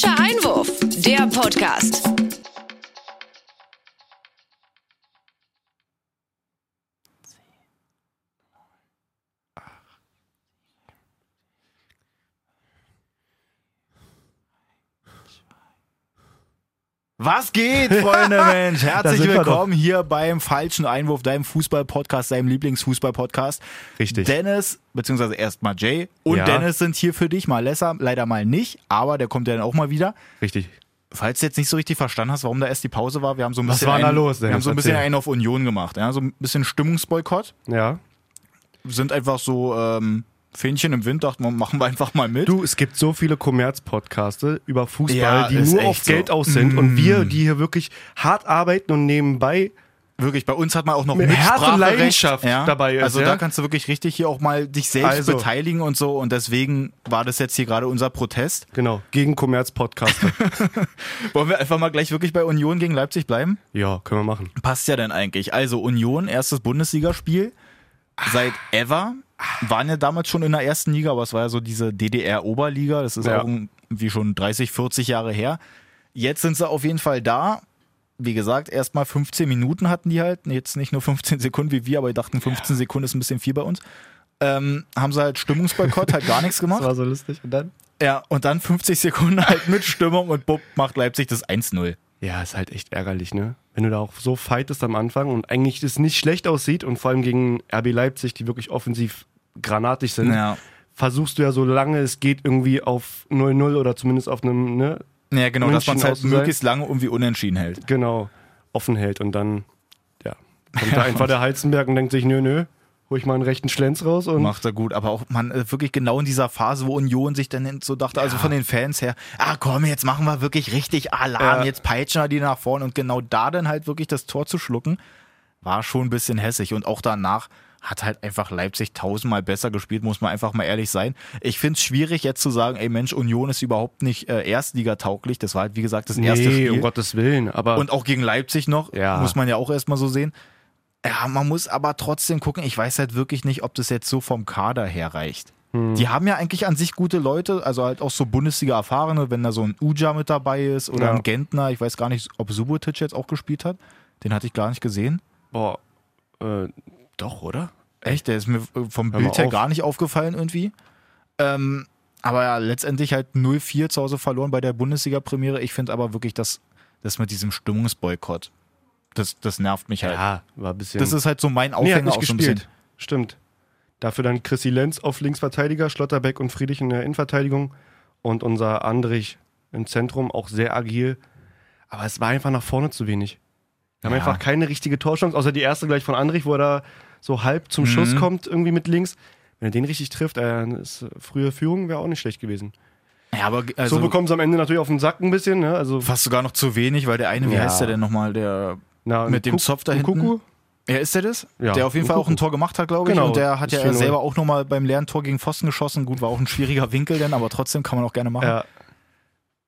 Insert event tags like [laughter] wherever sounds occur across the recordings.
Falscher Einwurf, der Podcast. Was geht, [laughs] Freunde, Mensch? Herzlich willkommen hier beim Falschen Einwurf, deinem Fußball-Podcast, deinem Lieblingsfußball-Podcast. Richtig. Dennis, beziehungsweise erstmal Jay und Ja. Dennis sind hier für dich. Malessa leider mal nicht, aber der kommt ja dann auch mal wieder. Richtig. Falls du jetzt nicht so richtig verstanden hast, warum da erst die Pause war, wir haben so ein Was bisschen, war da einen, los, wir haben so ein bisschen einen auf Union gemacht. Ja? So ein bisschen Stimmungsboykott. Ja. Sind einfach so ähm, Fähnchen im Wind, dachten wir, machen wir einfach mal mit. Du, es gibt so viele Kommerz-Podcaste über Fußball, Ja, die nur auf Geld so. aus sind. Und wir, die hier wirklich hart arbeiten und nebenbei Wirklich, bei uns hat man auch noch Mit Herz und Leidenschaft dabei ist, Also ja? da kannst du wirklich richtig hier auch mal dich selbst Also. beteiligen und so. Und deswegen war das jetzt hier gerade unser Protest. Genau, gegen Kommerz-Podcaste. [laughs] Wollen wir einfach mal gleich wirklich bei Union gegen Leipzig bleiben? ja, können wir machen. Passt ja dann eigentlich. Also Union, erstes Bundesligaspiel seit ever. Waren ja damals schon in der ersten Liga, aber es war ja so diese DDR-Oberliga. Das ist Ja. auch irgendwie schon 30, 40 Jahre her. Jetzt sind sie auf jeden Fall da. Wie gesagt, erstmal 15 Minuten hatten die halt. Jetzt nicht nur 15 Sekunden wie wir, aber wir dachten, 15 Sekunden ist ein bisschen viel bei uns. Ähm, haben sie halt Stimmungsboykott, halt gar nichts [laughs] gemacht. war so lustig. Und dann? Ja, und dann 50 Sekunden halt mit Stimmung und bupp, macht Leipzig das 1-0. Ja, ist halt echt ärgerlich, ne? Wenn du da auch so fightest am Anfang und eigentlich das nicht schlecht aussieht und vor allem gegen RB Leipzig, die wirklich offensiv granatig sind, Ja. versuchst du ja so lange es geht irgendwie auf 0-0 oder zumindest auf einem, ne, Ja, genau, dass man es halt möglichst lange irgendwie unentschieden hält. genau, offen hält und dann, ja, kommt da [laughs] einfach der Heizenberg und denkt sich, nö, nö, hol ich mal einen rechten Schlenz raus und Macht er gut, aber auch man äh, wirklich genau in dieser Phase, wo Union sich dann so dachte, also von den Fans her, ah komm, jetzt machen wir wirklich richtig Alarm, Ja. jetzt peitschen wir die nach vorne und genau da dann halt wirklich das Tor zu schlucken, war schon ein bisschen hässlich und auch danach hat halt einfach Leipzig tausendmal besser gespielt, muss man einfach mal ehrlich sein. Ich finde es schwierig jetzt zu sagen, ey Mensch, Union ist überhaupt nicht äh, Erstliga-tauglich, das war halt wie gesagt das erste nee, Spiel. um Gottes Willen, aber Und auch gegen Leipzig noch, Ja. muss man ja auch erstmal so sehen. Ja, man muss aber trotzdem gucken, ich weiß halt wirklich nicht, ob das jetzt so vom Kader her reicht. Hm. Die haben ja eigentlich an sich gute Leute, also halt auch so Bundesliga-Erfahrene, wenn da so ein Uja mit dabei ist oder Ja. ein Gentner, ich weiß gar nicht, ob Subotic jetzt auch gespielt hat. Den hatte ich gar nicht gesehen. boah, äh, doch, oder? Echt, der ist mir vom Bild her gar nicht aufgefallen irgendwie. Ähm, aber ja, letztendlich halt 0-4 zu Hause verloren bei der Bundesliga-Premiere. Ich finde aber wirklich, dass das mit diesem Stimmungsboykott, das, das nervt mich halt. Ja, war ein bisschen. Das ist halt so mein nee, Aufhänger hat nicht auch so ein gespielt. bisschen. Stimmt. Dafür dann Chrissy Lenz auf Linksverteidiger, Schlotterbeck und Friedrich in der Innenverteidigung und unser Andrich im Zentrum auch sehr agil. Aber es war einfach nach vorne zu wenig. Wir haben Ja. einfach keine richtige Torchance, außer die erste gleich von Andrich, wo er da so halb zum Mhm. Schuss kommt, irgendwie mit links. Wenn er den richtig trifft, äh, ist frühe Führung wäre auch nicht schlecht gewesen. Ja, aber also so bekommen sie am Ende natürlich auf den Sack ein bisschen, ne? Also fast sogar noch zu wenig, weil der eine, wie Ja. heißt der denn nochmal, der na, mit dem Kuk- Zopf da hinten? Kuku? Ja, ist der das? Ja, der auf jeden Fall auch ein Tor gemacht hat, glaube ich. Genau, und der hat ja 4-0. selber auch nochmal beim leeren Tor gegen Pfosten geschossen. Gut, war auch ein schwieriger Winkel denn, aber trotzdem kann man auch gerne machen. Ja,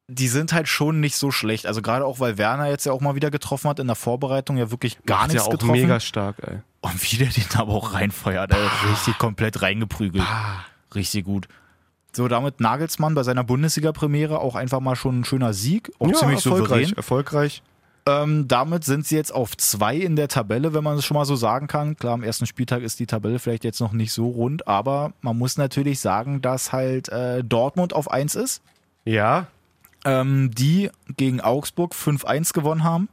Die sind halt schon nicht so schlecht. Also gerade auch, weil Werner jetzt ja auch mal wieder getroffen hat, in der Vorbereitung ja wirklich gar macht nichts ja auch getroffen. mega stark, ey. Und wie der den aber auch reinfeuert, ey. richtig komplett reingeprügelt. Richtig gut. So, damit Nagelsmann bei seiner Bundesliga-Premiere auch einfach mal schon ein schöner Sieg. Auch ziemlich erfolgreich, souverän. erfolgreich. Ähm, damit sind sie jetzt auf zwei in der Tabelle, wenn man es schon mal so sagen kann. Klar, am ersten Spieltag ist die Tabelle vielleicht jetzt noch nicht so rund, aber man muss natürlich sagen, dass halt äh, Dortmund auf eins ist, Ja, ähm, die gegen Augsburg 5-1 gewonnen haben.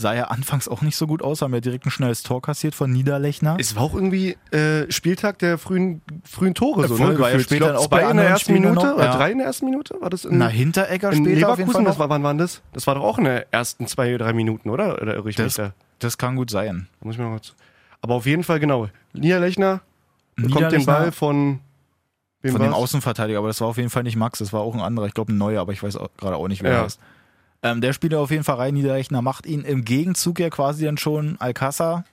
Sah ja anfangs auch nicht so gut aus, haben ja direkt ein schnelles Tor kassiert von Niederlechner. Es war auch irgendwie äh, Spieltag der frühen, frühen Tore, so, ne? war ja später glaub, auch bei zwei in der ersten Minute noch, oder ja. drei in der ersten Minute? War das in, Na, Hinteregger in später auf jeden Fall Leverkusen? Das noch. war, wann waren das? Das war doch auch in der ersten zwei, drei Minuten, oder? Oder irre ich mich Das, da? das kann gut sein. Muss ich mal kurz. Aber auf jeden Fall, genau. Niederlechner bekommt den Ball von. Wem von dem war's? Außenverteidiger, aber das war auf jeden Fall nicht Max, das war auch ein anderer, ich glaube ein neuer, aber ich weiß gerade auch nicht, wer Ja. er ist. Ähm, der spielt auf jeden Fall rein, Niederrechner macht ihn im Gegenzug ja quasi dann schon Alcázar,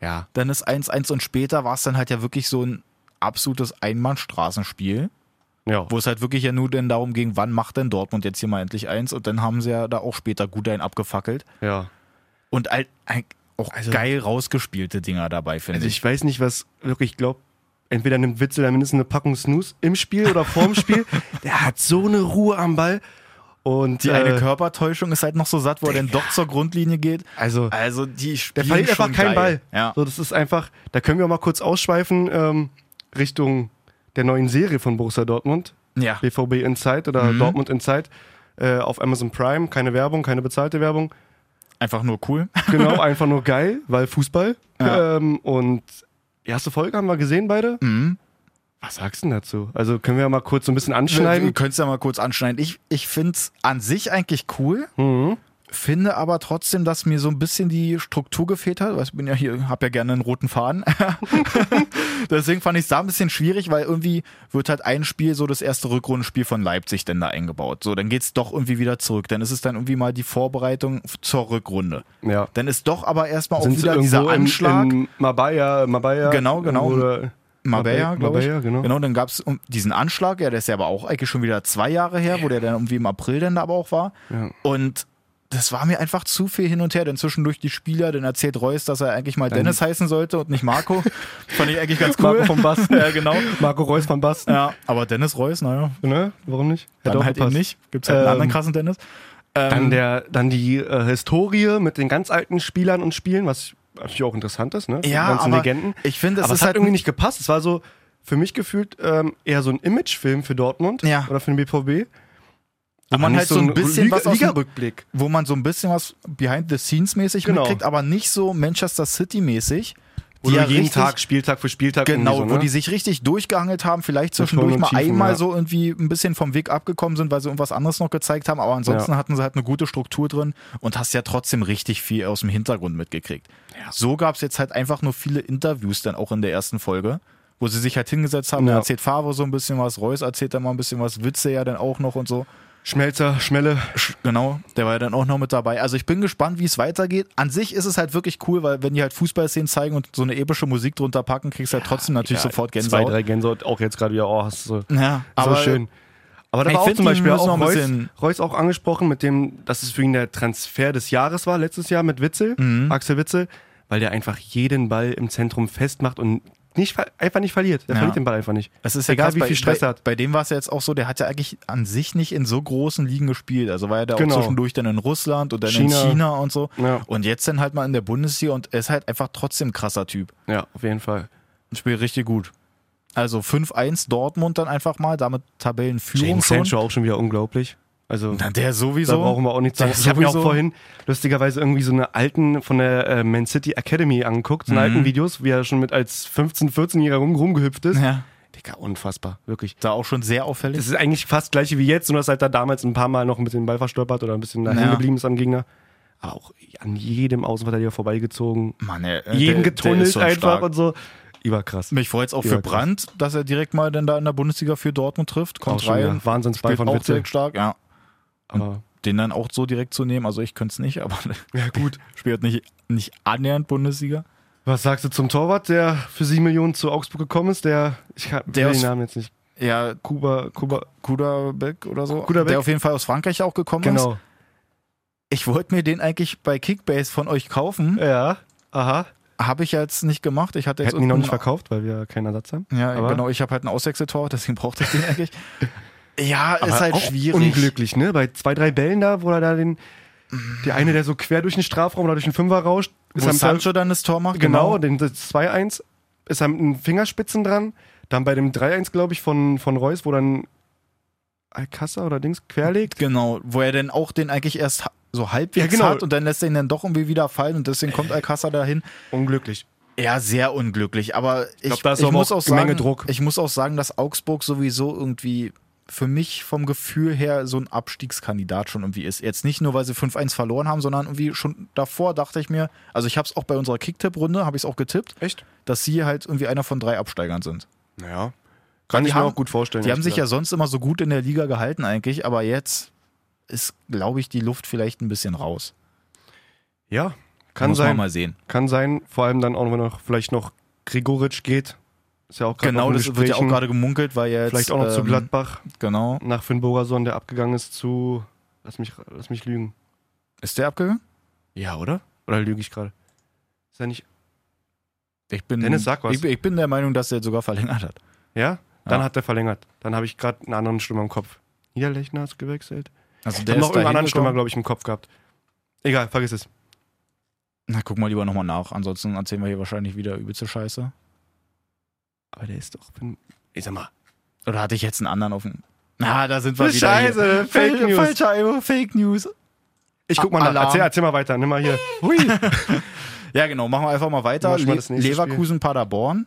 Ja. dann ist 1-1 und später war es dann halt ja wirklich so ein absolutes Einbahnstraßenspiel, Ja. wo es halt wirklich ja nur denn darum ging, wann macht denn Dortmund jetzt hier mal endlich eins und dann haben sie ja da auch später gut einen abgefackelt ja. und halt, halt auch Also- geil rausgespielte Dinger dabei, finde Also ich. ich weiß nicht, was wirklich, ich glaube, entweder nimmt Witzel da mindestens eine Packung Snooze im Spiel oder vorm Spiel. [laughs] Der hat so eine Ruhe am Ball. Und Die eine äh, Körpertäuschung ist halt noch so satt, wo er dann doch zur Grundlinie geht. also Also die der verliert einfach keinen geil. Ball. Ja. So, das ist einfach, da können wir mal kurz ausschweifen ähm, Richtung der neuen Serie von Borussia Dortmund, ja. BVB Inside oder Mhm. Dortmund Inside äh, auf Amazon Prime. Keine Werbung, keine bezahlte Werbung. Einfach nur cool. Genau, einfach nur [laughs] geil, weil Fußball. Ja. Ähm, und die erste Folge haben wir gesehen beide. Mhm. Was sagst du denn dazu? Also können wir mal kurz so ein bisschen Wir, wir anschneiden. können es ja mal kurz anschneiden. Ich, ich finde es an sich eigentlich cool, Mhm. finde aber trotzdem, dass mir so ein bisschen die Struktur gefehlt hat. Weil Ich bin ja hier, habe ja gerne einen roten Faden. [laughs] [laughs] Deswegen fand ich es da ein bisschen schwierig, weil irgendwie wird halt ein Spiel, so das erste Rückrundenspiel von Leipzig denn da eingebaut. So, dann geht es doch irgendwie wieder zurück. Dann ist es dann irgendwie mal die Vorbereitung zur Rückrunde. Ja. Dann ist doch aber erstmal auch Sind wieder dieser Anschlag. In, in Mabaya, Mabaya. Genau, genau. Oder Marbella, glaube ich. Marbella, genau. Genau, dann gab es diesen Anschlag, ja, der ist ja aber auch eigentlich schon wieder zwei Jahre her, wo der dann irgendwie im April dann da aber auch war. Ja. Und das war mir einfach zu viel hin und her, denn zwischendurch die Spieler, dann erzählt Reus, dass er eigentlich mal Dann- Dennis heißen sollte und nicht Marco. [laughs] Fand ich eigentlich ganz cool. Marco von Basten. [laughs] ja, genau. Marco Reus von Basten. Ja, aber Dennis Reus, naja, Ne? Warum nicht? dann auch halt eben gepasst. nicht. Gibt es halt einen Ähm, anderen krassen Dennis. Ähm, Dann, der, dann die äh, Historie mit den ganz alten Spielern und Spielen, was natürlich auch interessant ist, ne? Die ja, ganzen aber Legenden. ich finde, es aber ist es hat halt irgendwie nicht gepasst. Es war so für mich gefühlt ähm, eher so ein Imagefilm für Dortmund Ja. oder für den BVB. wo man halt so ein bisschen Liga, was aus dem, Liga-Rückblick. wo man so ein bisschen was behind the scenes mäßig Genau. mitkriegt, aber nicht so Manchester City mäßig. Wo die ja jeden richtig- Tag, Spieltag für Spieltag Genau, so, wo ne? die sich richtig durchgehangelt haben, vielleicht zwischendurch mal Tiefen, einmal ja. so irgendwie ein bisschen vom Weg abgekommen sind, weil sie irgendwas anderes noch gezeigt haben, aber ansonsten Ja. hatten sie halt eine gute Struktur drin und hast ja trotzdem richtig viel aus dem Hintergrund mitgekriegt. So gab es jetzt halt einfach nur viele Interviews dann auch in der ersten Folge, wo sie sich halt hingesetzt haben, Ja. erzählt Favre so ein bisschen was, Reus erzählt dann mal ein bisschen was, Witze ja dann auch noch und so. Schmelzer, Schmelle. Sch- Genau, der war ja dann auch noch mit dabei. Also ich bin gespannt, wie es weitergeht. An sich ist es halt wirklich cool, weil wenn die halt Fußballszenen zeigen und so eine epische Musik drunter packen, kriegst du halt trotzdem natürlich Ja, sofort Zwei, Gänsehaut. drei Gänsehaut, auch jetzt gerade wieder, oh, hast du so, Ja, aber so schön. Aber da Ich war auch zum Beispiel auch noch ein Reus, bisschen- Reus auch angesprochen, mit dem, dass es für ihn der Transfer des Jahres war, letztes Jahr mit Witzel, Mhm. Axel Witzel, weil der einfach jeden Ball im Zentrum festmacht und nicht, einfach nicht verliert. Der Ja. verliert den Ball einfach nicht. Es ist ja Egal, krass, wie bei, viel Stress bei, er hat. Bei dem war es ja jetzt auch so, der hat ja eigentlich an sich nicht in so großen Ligen gespielt. Also war er da Genau. auch zwischendurch dann in Russland und dann China. in China und so. Ja. Und jetzt dann halt mal in der Bundesliga und er ist halt einfach trotzdem ein krasser Typ. Ja, auf jeden Fall. Und spielt richtig gut. Also 5-1 Dortmund dann einfach mal, damit Tabellenführung James schon. Sancho auch schon wieder unglaublich. Also, Na, der da sowieso. brauchen wir auch nichts sagen. Der Ich habe mir auch vorhin lustigerweise irgendwie so eine alten von der äh, Man City Academy angeguckt, so eine Mhm. alten Videos, wie er schon mit als 15-, 14-Jähriger rum, rumgehüpft ist. Ja, Digga, unfassbar, wirklich. da auch schon sehr auffällig. Das ist eigentlich fast das gleiche wie jetzt, nur dass halt da damals ein paar Mal noch ein bisschen den Ball verstolpert oder ein bisschen dahin Ja. geblieben ist am Gegner. Aber auch an jedem Außenverteidiger vorbeigezogen. Mann, ey, äh, jeden der- der getunnelt ist schon einfach stark. und so. Überkrass. Mich freut es auch Ja, für. Brandt, dass er direkt mal dann da in der Bundesliga für Dortmund trifft. Kommt rein, Wahnsinnsball spielt von auch Witzel. stark, ja. Aber Den dann auch so direkt zu nehmen, also ich könnte es nicht, aber [laughs] ja, gut. [laughs] spielt nicht, nicht annähernd Bundesliga. Was sagst du zum Torwart, der für 7 Millionen zu Augsburg gekommen ist? Der, ich kann Der den Namen jetzt nicht. Ja, Kuba, Kuba, Kuderbeck oder so. Kuderbeck. Der auf jeden Fall aus Frankreich auch gekommen ist. genau. Ich wollte mir den eigentlich bei Kickbase von euch kaufen. Ja, aha. Habe ich jetzt nicht gemacht. Ich hatte jetzt Hätten ihn noch nicht verkauft, weil wir keinen Ersatz haben. Ja, aber- genau. Ich habe halt ein Auswechseltor, [laughs] deswegen brauchte ich den eigentlich. Ja, ist Aber halt auch schwierig. Unglücklich, ne? Bei zwei, drei Bällen da, wo er da den. Der eine, der so quer durch den Strafraum oder durch den Fünfer rauscht, ist Wo am Sancho dann das Tor macht. Genau, den das 2-1 ist den Fingerspitzen dran. Dann bei dem 3-1, glaube ich, von, von Reus, wo dann Alcázar oder Dings querlegt. Genau, wo er dann auch den eigentlich erst so halbwegs Ja, genau. hat und dann lässt er ihn dann doch irgendwie wieder fallen und deswegen kommt Alcázar dahin. Unglücklich. Ja, sehr unglücklich, aber ich, glaub, da ist ich muss auch sagen, Menge Druck. ich muss auch sagen, dass Augsburg sowieso irgendwie für mich vom Gefühl her so ein Abstiegskandidat schon irgendwie ist. Jetzt nicht nur, weil sie 5-1 verloren haben, sondern irgendwie schon davor dachte ich mir, also ich habe es auch bei unserer Kicktipp-Runde, habe ich es auch getippt, Echt? dass sie halt irgendwie einer von drei Absteigern sind. Naja. Kann ich mir haben- auch gut vorstellen. Die haben sich ja sonst immer so gut in der Liga gehalten eigentlich, aber jetzt ist, glaube ich, die Luft vielleicht ein bisschen raus. Ja, kann Muss man sein. mal sehen. Kann sein. Vor allem dann auch, wenn noch vielleicht noch Grigoric geht. Ist ja auch Genau, das wird ja auch gerade gemunkelt, weil jetzt. Vielleicht auch noch zu ähm, Gladbach. Genau. Nach Finn Bogason, der abgegangen ist zu. Lass mich, lass mich lügen. Ist der abgegangen? Ja, oder? Oder lüge ich gerade? Ist er nicht. Ich bin, Dennis, sag was. Ich, ich bin der Meinung, dass er sogar verlängert hat. Ja? Dann Ja. hat er verlängert. Dann habe ich gerade eine andere Stimme im Kopf. Niederlechner ist gewechselt. Also Ich der habe noch irgendeinen anderen Stürmer, glaube ich, im Kopf gehabt. Egal, vergiss es. Na, guck mal lieber nochmal nach. Ansonsten erzählen wir hier wahrscheinlich wieder übelste Scheiße. Aber der ist doch. Ich sag mal. Oder hatte ich jetzt einen anderen auf dem. Na, da sind wir wieder. Scheiße. Fake Fal- News. Falscher Fake News. Ich guck mal nach. Erzähl, erzähl mal weiter. Nimm mal hier. [laughs] Hui. ja, genau. Machen wir einfach mal weiter. Mal Le das nächste Leverkusen, Paderborn.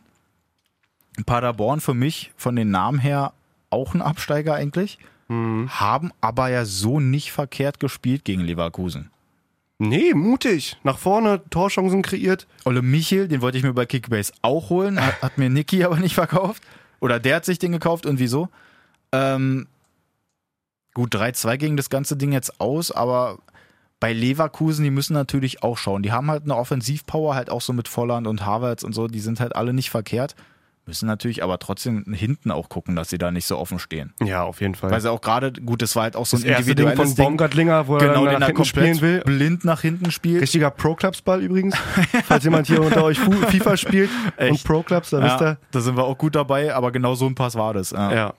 Paderborn für mich von den Namen her auch ein Absteiger eigentlich. Hm. Haben aber ja so nicht verkehrt gespielt gegen Leverkusen. Nee, mutig. Nach vorne, Torchancen kreiert. Olle Michel, den wollte ich mir bei Kickbase auch holen, hat, hat mir Niki aber nicht verkauft. Oder der hat sich den gekauft und wieso? Ähm, gut, 3-2 ging das ganze Ding jetzt aus, aber bei Leverkusen, die müssen natürlich auch schauen. Die haben halt eine Offensivpower, halt auch so mit Volland und Havertz und so, die sind halt alle nicht verkehrt. Müssen natürlich aber trotzdem hinten auch gucken, dass sie da nicht so offen stehen. Ja, auf jeden Fall. Weil sie auch gerade, gut, das war halt auch so das ein erste Ding von Ding. Baumgartlinger, wo er Genau, dann den nach er hinten spielen will. blind nach hinten spielt. Richtiger Pro-Clubs-Ball übrigens. [laughs] Falls jemand hier unter euch FIFA spielt und Echt? Pro-Clubs, da wisst Ja, ihr. da sind wir auch gut dabei, aber genau so ein Pass war das. Ja. Ja.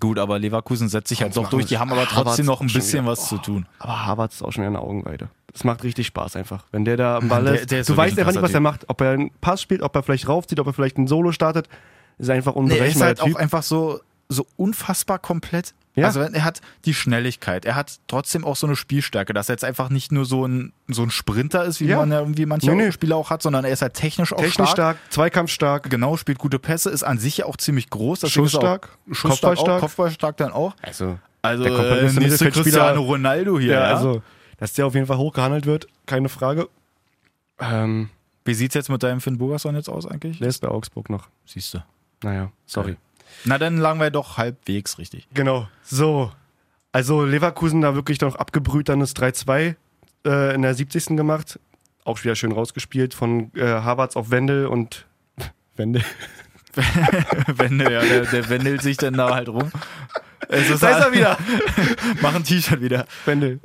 Gut, aber Leverkusen setzt sich halt doch durch. Die haben aber Havertz trotzdem noch ein bisschen was zu tun. Aber Havertz ist auch schon wieder eine Augenweide. Das macht richtig Spaß einfach. Wenn der da am Ball Der- ist. der ist du weißt ein einfach nicht, was er macht. Ob er einen Pass spielt, ob er vielleicht raufzieht, ob er vielleicht ein Solo startet. Ist einfach Nee, er unberechenbar. ist halt der typ. auch einfach so, so unfassbar komplett. Ja. Also er hat die Schnelligkeit, er hat trotzdem auch so eine Spielstärke, dass er jetzt einfach nicht nur so ein, so ein Sprinter ist, wie Ja. man ja irgendwie manche Nee, nee. Spieler auch hat, sondern er ist halt technisch auch Technisch stark. stark, zweikampfstark, Genau, spielt gute Pässe, ist an sich ja auch ziemlich groß. schussstark, Schussstark Kopfballstark. Kopfballstark dann auch. Also, Also Der äh, nächste Cristiano Ronaldo hier. ja, Ja, also, dass der auf jeden Fall hochgehandelt wird, keine Frage. Ähm, Wie sieht's jetzt mit deinem Finn Burgerson jetzt aus eigentlich? der ist bei Augsburg noch. Siehst du. Naja, sorry. Okay. Na, dann lagen wir doch halbwegs richtig. Genau. So. Also Leverkusen da wirklich noch abgebrüht, dann das 3-2 äh, in der 70. gemacht. Auch wieder schön rausgespielt von äh, Havertz auf Wendel und [laughs] Wendel. [laughs] Wendel, ja, der, der wendelt sich dann da halt rum. Es ist Da ist er halt- wieder. [laughs] Mach ein T-Shirt wieder. Wendel.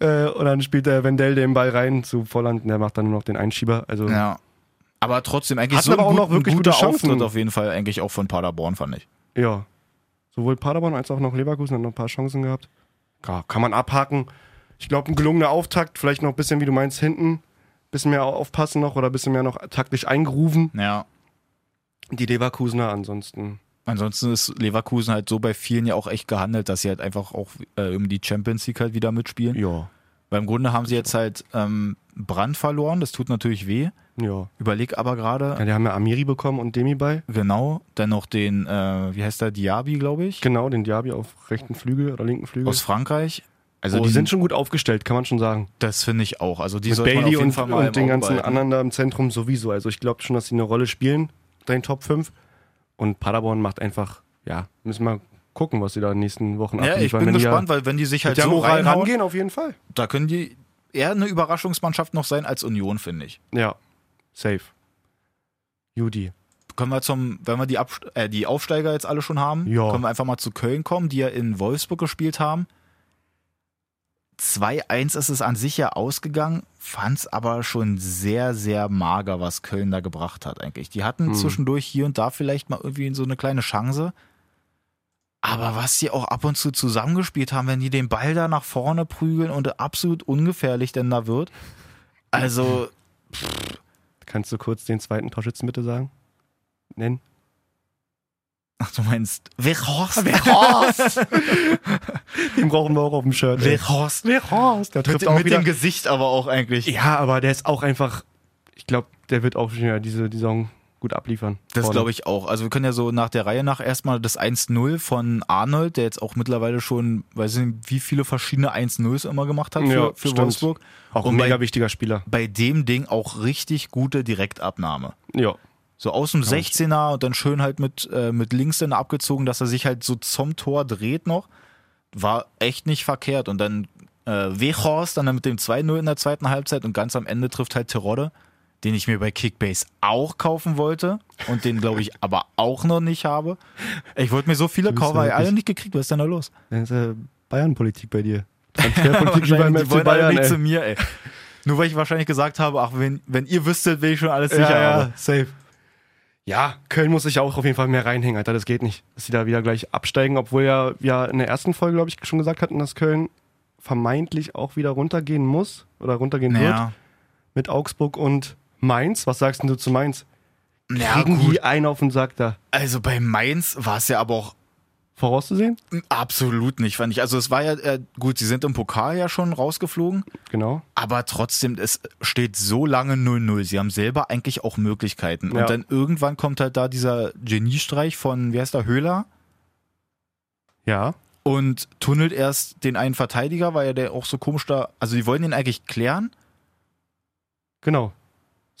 Äh, und dann spielt der Wendell den Ball rein zu Volland und der macht dann nur noch den Einschieber. Also Ja. Aber trotzdem, eigentlich so ein, aber auch gut, noch wirklich guter gute Chancen. Auftritt auf jeden Fall eigentlich auch von Paderborn, fand ich. ja. Sowohl Paderborn als auch noch Leverkusen hat noch ein paar Chancen gehabt. Ja, kann man abhaken. Ich glaube, ein gelungener Auftakt, vielleicht noch ein bisschen, wie du meinst, hinten. Bisschen mehr aufpassen noch oder ein bisschen mehr noch taktisch eingerufen. Ja. Die Leverkusener ansonsten. Ansonsten ist Leverkusen halt so bei vielen ja auch echt gehandelt, dass sie halt einfach auch äh, um die Champions League halt wieder mitspielen. Ja. Weil im Grunde haben sie jetzt halt ähm, Brand verloren, das tut natürlich weh. Ja. Überleg aber gerade, ja. Die haben ja Amiri bekommen und Demi bei. genau, dann noch den, äh, wie heißt der, Diaby, glaube ich, Genau, den Diaby auf rechten Flügel oder linken Flügel. aus Frankreich. Also oh, die sind schon gut aufgestellt, kann man schon sagen. das finde ich auch. Also die Mit Bailey jeden und, und den ganzen behalten. anderen da im Zentrum sowieso. Also ich glaube schon, dass sie eine Rolle spielen, den Top 5. Und Paderborn macht einfach, ja, müssen wir gucken, was sie da in den nächsten Wochen Ja, ich abliefern. bin gespannt, ja weil wenn die sich halt so Moral reinhauen, rangehen, auf jeden Fall. da können die eher eine Überraschungsmannschaft noch sein als Union, finde ich. Ja, safe. Judy. Können wir zum, wenn wir die, Abst äh, die Aufsteiger jetzt alle schon haben, Ja. können wir einfach mal zu Köln kommen, die ja in Wolfsburg gespielt haben. 2-1 ist es an sich ja ausgegangen, fand es aber schon sehr, sehr mager, was Köln da gebracht hat eigentlich. Die hatten Hm. zwischendurch hier und da vielleicht mal irgendwie so eine kleine Chance. Aber was die auch ab und zu zusammengespielt haben, wenn die den Ball da nach vorne prügeln und absolut ungefährlich denn da wird. Also, Kannst du kurz den zweiten Torschützen bitte sagen? Nennen? Ach, du meinst, Weghorst? Den brauchen wir auch auf dem Shirt. ey. Weghorst. Weghorst. Der Mit, trifft auch mit wieder. dem Gesicht aber auch eigentlich. Ja, aber der ist auch einfach, ich glaube, der wird auch schon ja diese die Saison gut abliefern. Das glaube ich auch. Also wir können ja so nach der Reihe nach erstmal das 1-0 von Arnold, der jetzt auch mittlerweile schon, weiß ich nicht, wie viele verschiedene 1-0s immer gemacht hat für, Ja, für. Wolfsburg. Auch Und ein mega bei, wichtiger Spieler. bei dem Ding auch richtig gute Direktabnahme. Ja. So aus dem Kann ich- 16er und dann schön halt mit, äh, mit links dann abgezogen, dass er sich halt so zum Tor dreht noch. War echt nicht verkehrt. Und dann äh, Wechhorst dann mit dem 2-0 in der zweiten Halbzeit und ganz am Ende trifft halt Terodde, den ich mir bei Kickbase auch kaufen wollte und den glaube ich [laughs] aber auch noch nicht habe. Ich wollte mir so viele kaufen, aber wirklich- alle nicht gekriegt. Was ist denn da los? Das ist äh, Bayern-Politik bei dir. [laughs] Transferpolitik wie beim die FC wollen alle Bayern, nicht zu mir, ey. Nur weil ich wahrscheinlich gesagt habe, ach, wenn, wenn ihr wüsstet, wäre ich schon alles sicher. Ja, aber ja, safe. Ja, Köln muss sich auch auf jeden Fall mehr reinhängen, Alter. Das geht nicht. Dass sie da wieder gleich absteigen, obwohl ja wir in der ersten Folge, glaube ich, schon gesagt hatten, dass Köln vermeintlich auch wieder runtergehen muss oder runtergehen wird Ja, mit Augsburg und Mainz. Was sagst denn du zu Mainz? ja Kriegen gut. die einen auf den Sack da? Also bei Mainz war es ja aber auch Vorauszusehen? absolut nicht, fand ich. Also es war ja, äh, gut, sie sind im Pokal ja schon rausgeflogen, Genau. aber trotzdem, es steht so lange 0-0. Sie haben selber eigentlich auch Möglichkeiten. Ja. Und dann irgendwann kommt halt da dieser Geniestreich von, wie heißt der, Höhler? Ja. und tunnelt erst den einen Verteidiger, weil ja der auch so komisch da. Also die wollten ihn eigentlich klären. Genau.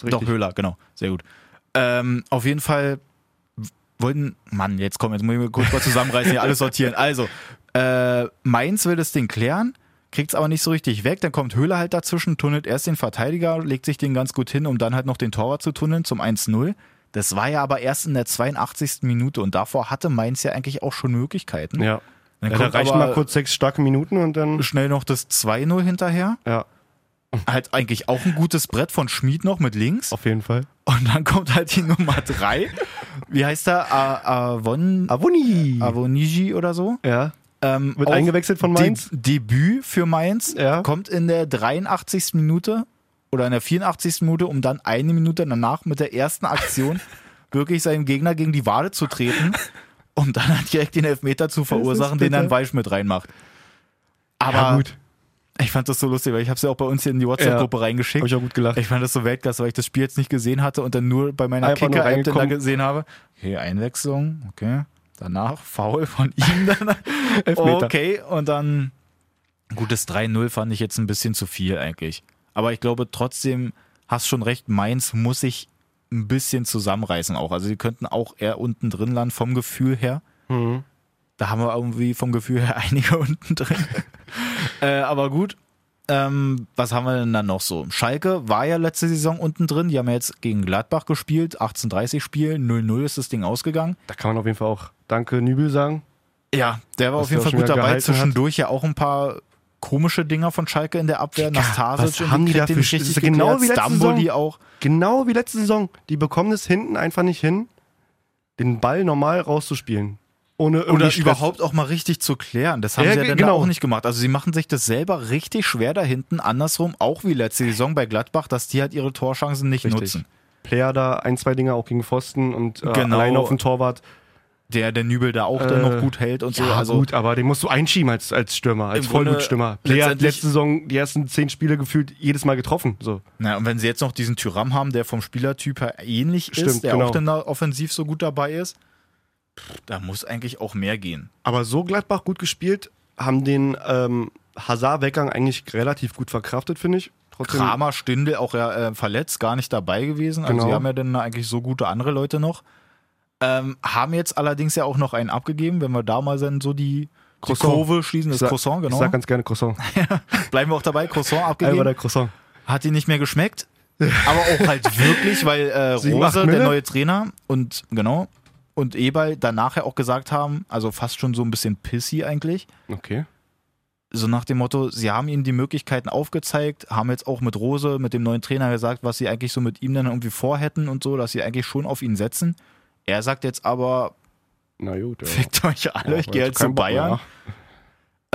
Doch. Höhler, genau. Sehr gut. Ähm, auf jeden Fall wollten. Mann, jetzt komm, jetzt muss ich mir kurz mal zusammenreißen, hier alles sortieren. Also, äh, Mainz will das Ding klären, kriegt es aber nicht so richtig weg. Dann kommt Höhler halt dazwischen, tunnelt erst den Verteidiger, legt sich den ganz gut hin, um dann halt noch den Torwart zu tunneln zum 1-0. Das war ja aber erst in der 82. Minute und davor hatte Mainz ja eigentlich auch schon Möglichkeiten. Ja. Dann ja da reichen mal kurz sechs starke Minuten und dann. schnell noch das 2-0 hinterher. Ja, Halt eigentlich auch ein gutes Brett von Schmid noch mit links. auf jeden Fall. Und dann kommt halt die Nummer 3. Wie heißt der? A- Avon, Avoni! Avoniji oder so. Ja. Ähm, Wird eingewechselt von Mainz. De Debüt für Mainz. Ja. Kommt in der 83. Minute oder in der 84. Minute, um dann eine Minute danach mit der ersten Aktion [laughs] wirklich seinem Gegner gegen die Wade zu treten, um dann halt direkt den Elfmeter zu verursachen, den dann. Weich mit reinmacht. Aber ja, gut. Ich fand das so lustig, weil ich habe es ja auch bei uns hier in die WhatsApp-Gruppe reingeschickt. Habe ich auch gut gelacht. Ich fand das so Weltklasse, weil ich das Spiel jetzt nicht gesehen hatte und dann nur bei meiner nur Kicker-App dann da gesehen habe. Okay, Einwechslung, okay. Danach Foul von [laughs] ihm dann. Okay, und dann gutes 3-0 fand ich jetzt ein bisschen zu viel eigentlich. Aber ich glaube trotzdem, hast schon recht, Mainz muss sich ein bisschen zusammenreißen auch. Also die könnten auch eher unten drin landen vom Gefühl her. Mhm. Da haben wir irgendwie vom Gefühl her [laughs] einige unten drin. Äh, aber gut. Ähm, was haben wir denn dann noch so? Schalke war ja letzte Saison unten drin. Die haben ja jetzt gegen Gladbach gespielt. 18:30 Spiel. 0-0 ist das Ding ausgegangen. Da kann man auf jeden Fall auch Danke Nübel sagen. Ja, der war auf jeden Fall gut dabei. gehalten hat. Zwischendurch ja auch ein paar komische Dinger von Schalke in der Abwehr. Nastasic was haben die da für nicht richtig genau geklärt. wie letzte Stamboli Saison. auch. Genau wie letzte Saison. Die bekommen es hinten einfach nicht hin, den Ball normal rauszuspielen. Ohne Oder Stress. überhaupt auch mal richtig zu klären. Das haben Ja, sie ja dann genau. auch nicht gemacht. Also sie machen sich das selber richtig schwer da hinten. Andersrum auch wie letzte Saison bei Gladbach, dass die halt ihre Torchancen nicht Richtig. nutzen. Player da ein, zwei Dinger auch gegen Pfosten und äh, Genau. alleine auf dem Torwart. Der, der Nübel da auch dann Äh, noch gut hält und so. Ja, Also gut, aber den musst du einschieben als, als Stürmer, als Vollblutstürmer. Player hat letzte Saison die ersten zehn Spiele gefühlt jedes Mal getroffen. So. Na, und wenn sie jetzt noch diesen Tyram haben, der vom Spielertyp her ähnlich ist, Stimmt, der genau. auch dann da offensiv so gut dabei ist, pff, da muss eigentlich auch mehr gehen. Aber so Gladbach gut gespielt, haben den ähm, Hazard-Weggang eigentlich relativ gut verkraftet, finde ich. Trotzdem, Kramer, Stindel auch ja, äh, verletzt, gar nicht dabei gewesen. Also Genau. sie haben ja dann eigentlich so gute andere Leute noch. Ähm, haben jetzt allerdings ja auch noch einen abgegeben, wenn wir da mal dann so die, die. Kurve schließen, das Ich sag- Croissant, Ich genau. sag ganz gerne Croissant. [laughs] Bleiben wir auch dabei, Croissant Einmal abgegeben. der Croissant. Hat ihn nicht mehr geschmeckt. Aber auch halt wirklich, weil äh, [laughs] Rose, der neue Trainer und genau, und Eberl danach ja auch gesagt haben, also fast schon so ein bisschen pissy eigentlich, Okay. so nach dem Motto, sie haben ihm die Möglichkeiten aufgezeigt, haben jetzt auch mit Rose, mit dem neuen Trainer gesagt, was sie eigentlich so mit ihm dann irgendwie vorhätten und so, dass sie eigentlich schon auf ihn setzen. Er sagt jetzt aber, Na gut. Ja. fickt euch alle, Ja, ich gehe jetzt zu kein Bock mehr.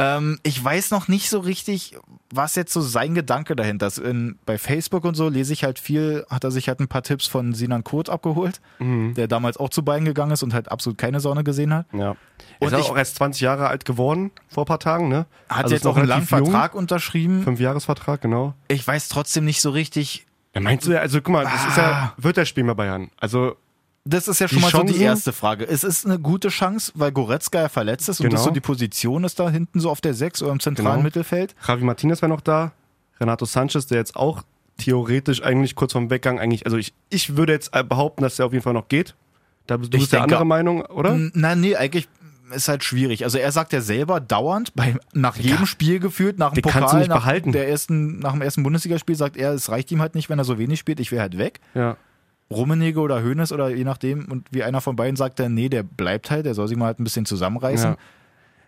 Ähm, ich weiß noch nicht so richtig, was jetzt so sein Gedanke dahinter ist. In, bei Facebook und so lese ich halt viel, hat er sich halt ein paar Tipps von Sinan Kurt abgeholt, Mhm. der damals auch zu Bayern gegangen ist und halt absolut keine Sonne gesehen hat. Ja. Und ist ich- auch erst 20 Jahre alt geworden, vor ein paar Tagen, ne? Hat Also jetzt noch auch einen langen jung. Vertrag unterschrieben. Fünfjahresvertrag, genau. Ich weiß trotzdem nicht so richtig. Ja, meinst du, ja, also guck mal, das ist ja, wird er spielen bei Bayern. Also, Das ist ja schon Die mal so die Chancen- erste Frage. Es ist eine gute Chance, weil Goretzka ja verletzt ist und Genau. das so die Position ist da hinten so auf der 6 oder im zentralen Genau. Mittelfeld. Javi Martinez wäre noch da. Renato Sanchez, der jetzt auch theoretisch eigentlich kurz vorm Weggang eigentlich, also ich, ich würde jetzt behaupten, dass der auf jeden Fall noch geht. Da bist du Ich bist der denke- andere Meinung, oder? N- Na, nee, eigentlich ist halt schwierig. Also er sagt ja selber dauernd, bei, nach jedem Spiel gefühlt, nach dem Pokal, nach, behalten. Der ersten, nach dem ersten Bundesligaspiel sagt er, es reicht ihm halt nicht, wenn er so wenig spielt, ich will halt weg. Ja. Rummenigge oder Hoeneß oder je nachdem und wie einer von beiden sagt dann, nee, der bleibt halt, der soll sich mal halt ein bisschen zusammenreißen. Ja.